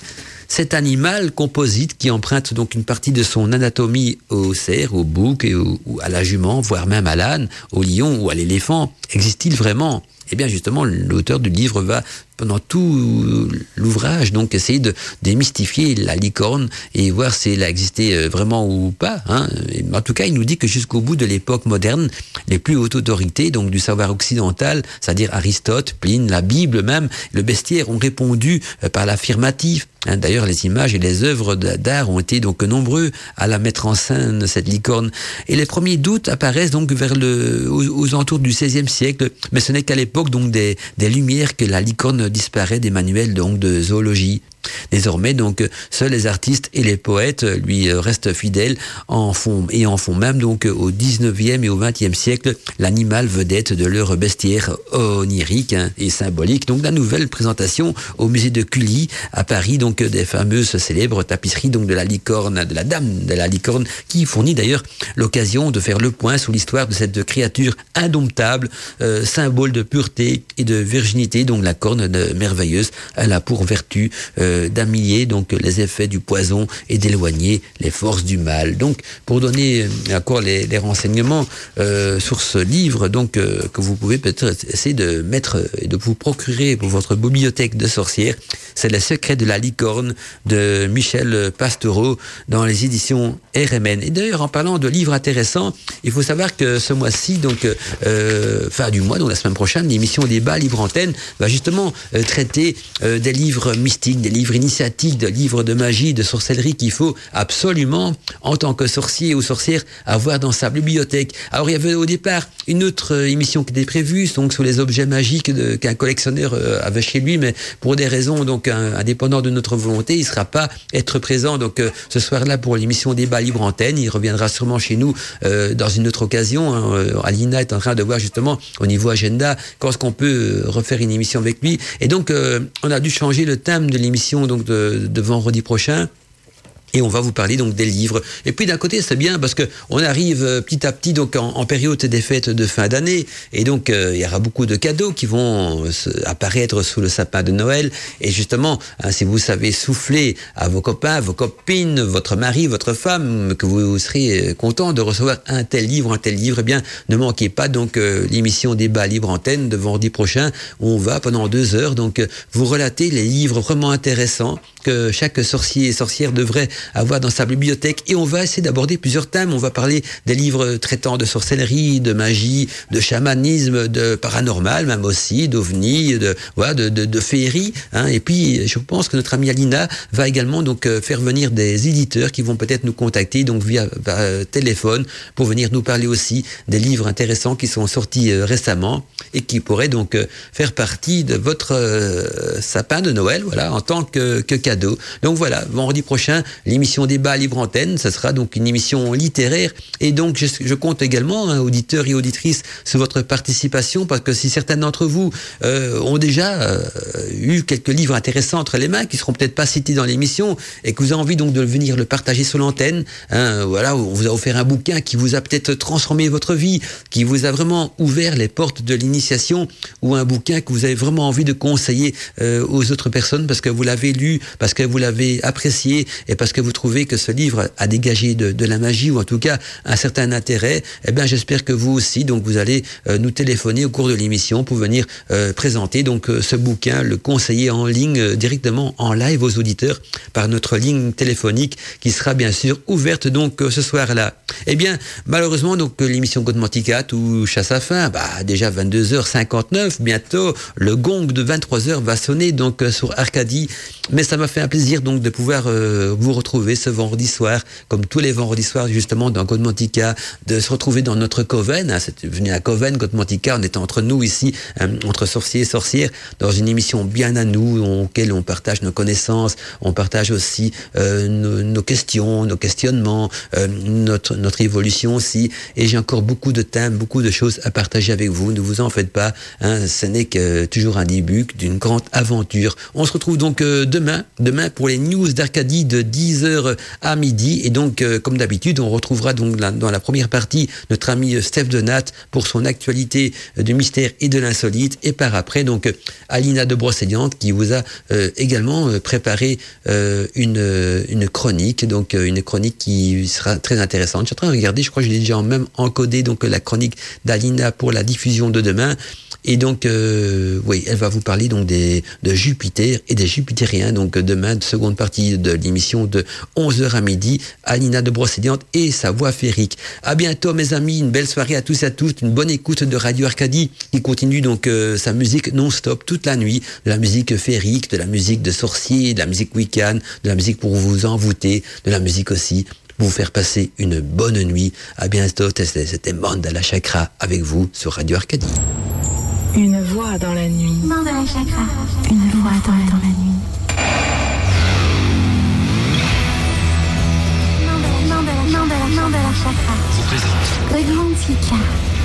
cet animal composite qui emprunte donc une partie de son anatomie au cerf, au bouc et ou à la jument, voire même à l'âne, au lion ou à l'éléphant, existe-t-il vraiment? Eh bien justement, l'auteur du livre va pendant tout l'ouvrage, donc essayer de démystifier la licorne et voir si elle a existé euh, vraiment ou pas. Hein. En tout cas, il nous dit que jusqu'au bout de l'époque moderne, les plus hautes autorités, donc du savoir occidental, c'est-à-dire Aristote, Pline, la Bible même, le bestiaire, ont répondu euh, par l'affirmatif. Hein. D'ailleurs, les images et les œuvres d'art ont été donc nombreux à la mettre en scène cette licorne. Et les premiers doutes apparaissent donc vers le aux, aux alentours du XVIe siècle, mais ce n'est qu'à l'époque donc des, des lumières que la licorne disparaît des manuels donc de zoologie. Désormais, donc, seuls les artistes et les poètes lui restent fidèles en font, et en font même donc au 19e et au 20e siècle l'animal vedette de leur bestiaire onirique hein, et symbolique. Donc, la nouvelle présentation au musée de Cully à Paris, donc, des fameuses célèbres tapisseries donc de la licorne, de la dame de la licorne, qui fournit d'ailleurs l'occasion de faire le point sur l'histoire de cette créature indomptable, euh, symbole de pureté et de virginité. Donc, la corne de, merveilleuse, elle a pour vertu euh, d'amiller donc les effets du poison et d'éloigner les forces du mal. Donc, pour donner encore les, les renseignements euh, sur ce livre, donc euh, que vous pouvez peut-être essayer de mettre et de vous procurer pour votre bibliothèque de sorcières, c'est Les secrets de la licorne de Michel Pasteureau dans les éditions RMN. Et d'ailleurs, en parlant de livres intéressants, il faut savoir que ce mois-ci, donc euh, fin du mois, donc la semaine prochaine, l'émission Débat Libre Antenne va justement euh, traiter euh, des livres mystiques, des livres initiatiques, des livres de magie, de sorcellerie qu'il faut absolument, en tant que sorcier ou sorcière, avoir dans sa bibliothèque. Alors, il y avait au départ une autre émission qui était prévue, donc sur les objets magiques qu'un collectionneur avait chez lui, mais pour des raisons donc indépendant de notre volonté, il ne sera pas être présent donc euh, ce soir-là pour l'émission Débat Libre Antenne. Il reviendra sûrement chez nous euh, dans une autre occasion. Hein. Euh, Alina est en train de voir justement au niveau agenda quand est-ce qu'on peut refaire une émission avec lui. Et donc on a dû changer le thème de l'émission donc de, de vendredi prochain. Et on va vous parler donc des livres. Et puis d'un côté, c'est bien parce que on arrive euh, petit à petit donc en, période des fêtes de fin d'année, et donc euh, il y aura beaucoup de cadeaux qui vont euh, apparaître sous le sapin de Noël. Et justement, hein, si vous savez souffler à vos copains, vos copines, votre mari, votre femme, que vous serez content de recevoir un tel livre, un tel livre, eh bien ne manquez pas donc l'émission débat libre antenne de vendredi prochain où on va pendant deux heures donc vous relater les livres vraiment intéressants que chaque sorcier et sorcière devrait avoir dans sa bibliothèque. Et on va essayer d'aborder plusieurs thèmes. On va parler des livres traitant de sorcellerie, de magie, de chamanisme, de paranormal, même aussi, d'ovni, de, voilà, de, de, de féerie. Hein. Et puis, je pense que notre amie Alina va également donc euh, faire venir des éditeurs qui vont peut-être nous contacter donc via, via téléphone pour venir nous parler aussi des livres intéressants qui sont sortis euh, récemment et qui pourraient donc euh, faire partie de votre euh, sapin de Noël, voilà, en tant que, que cadeau. Donc voilà, vendredi prochain, l'émission Débat Libre Antenne, ce sera donc une émission littéraire. Et donc, je, je compte également, hein, auditeurs et auditrices, sur votre participation, parce que si certains d'entre vous euh, ont déjà euh, eu quelques livres intéressants entre les mains, qui seront peut-être pas cités dans l'émission, et que vous avez envie donc de venir le partager sur l'antenne, hein, voilà, on vous a offert un bouquin qui vous a peut-être transformé votre vie, qui vous a vraiment ouvert les portes de l'initiation, ou un bouquin que vous avez vraiment envie de conseiller euh, aux autres personnes, parce que vous l'avez lu, parce que vous l'avez apprécié et parce que vous trouvez que ce livre a dégagé de, de la magie ou en tout cas un certain intérêt, eh bien j'espère que vous aussi, donc vous allez euh, nous téléphoner au cours de l'émission pour venir euh, présenter donc euh, ce bouquin, le conseiller en ligne directement en live aux auditeurs par notre ligne téléphonique qui sera bien sûr ouverte donc ce soir-là. Eh bien malheureusement donc l'émission Godmantica touche à sa fin, bah déjà 22h59, bientôt le gong de 23h va sonner donc sur Arcadie, mais ça m'a fait un plaisir donc de pouvoir vous retrouver ce vendredi soir comme tous les vendredis soirs justement dans Godmantica, de se retrouver dans notre coven, hein, c'est venu à Coven, Godmantica, on était entre nous ici, hein, entre sorciers et sorcières, dans une émission bien à nous, auquel on partage nos connaissances, on partage aussi euh, nos, questions, nos questionnements, euh, notre, notre évolution aussi, et j'ai encore beaucoup de thèmes, beaucoup de choses à partager avec vous, ne vous en faites pas, hein, ce n'est que toujours un début d'une grande aventure. On se retrouve donc euh, demain, demain pour les news d'Arcadie de 10h à midi, et donc euh, comme d'habitude, on retrouvera donc dans la première partie notre ami Steph Donat pour son actualité de mystère et de l'insolite. Et par après, donc, Alina de Brosséliante qui vous a euh, également préparé euh, une, une chronique, donc euh, une chronique qui sera très intéressante. Je suis en train de regarder, je crois que j'ai déjà même encodé donc la chronique d'Alina pour la diffusion de demain. Et donc, euh, oui, elle va vous parler donc des, de Jupiter et des Jupitériens. Donc, demain, seconde partie de l'émission de 11h à midi, Alina de Brosséliante et sa voix féerique. À bientôt, mes amis. Une belle soirée à tous et à toutes. Une bonne écoute de Radio Arcadie qui continue donc euh, sa musique non-stop toute la nuit. De la musique féerique, de la musique de sorcier, de la musique week-end, de la musique pour vous envoûter, de la musique aussi vous faire passer une bonne nuit. À bientôt. C'était Mandala Chakra avec vous sur Radio Arcadie.
Une voix dans la nuit.
Mandala Chakra.
Une voix dans la, dans la nuit.
Mandala, Mandala, Mandala, Mandala Chakra.
Présente.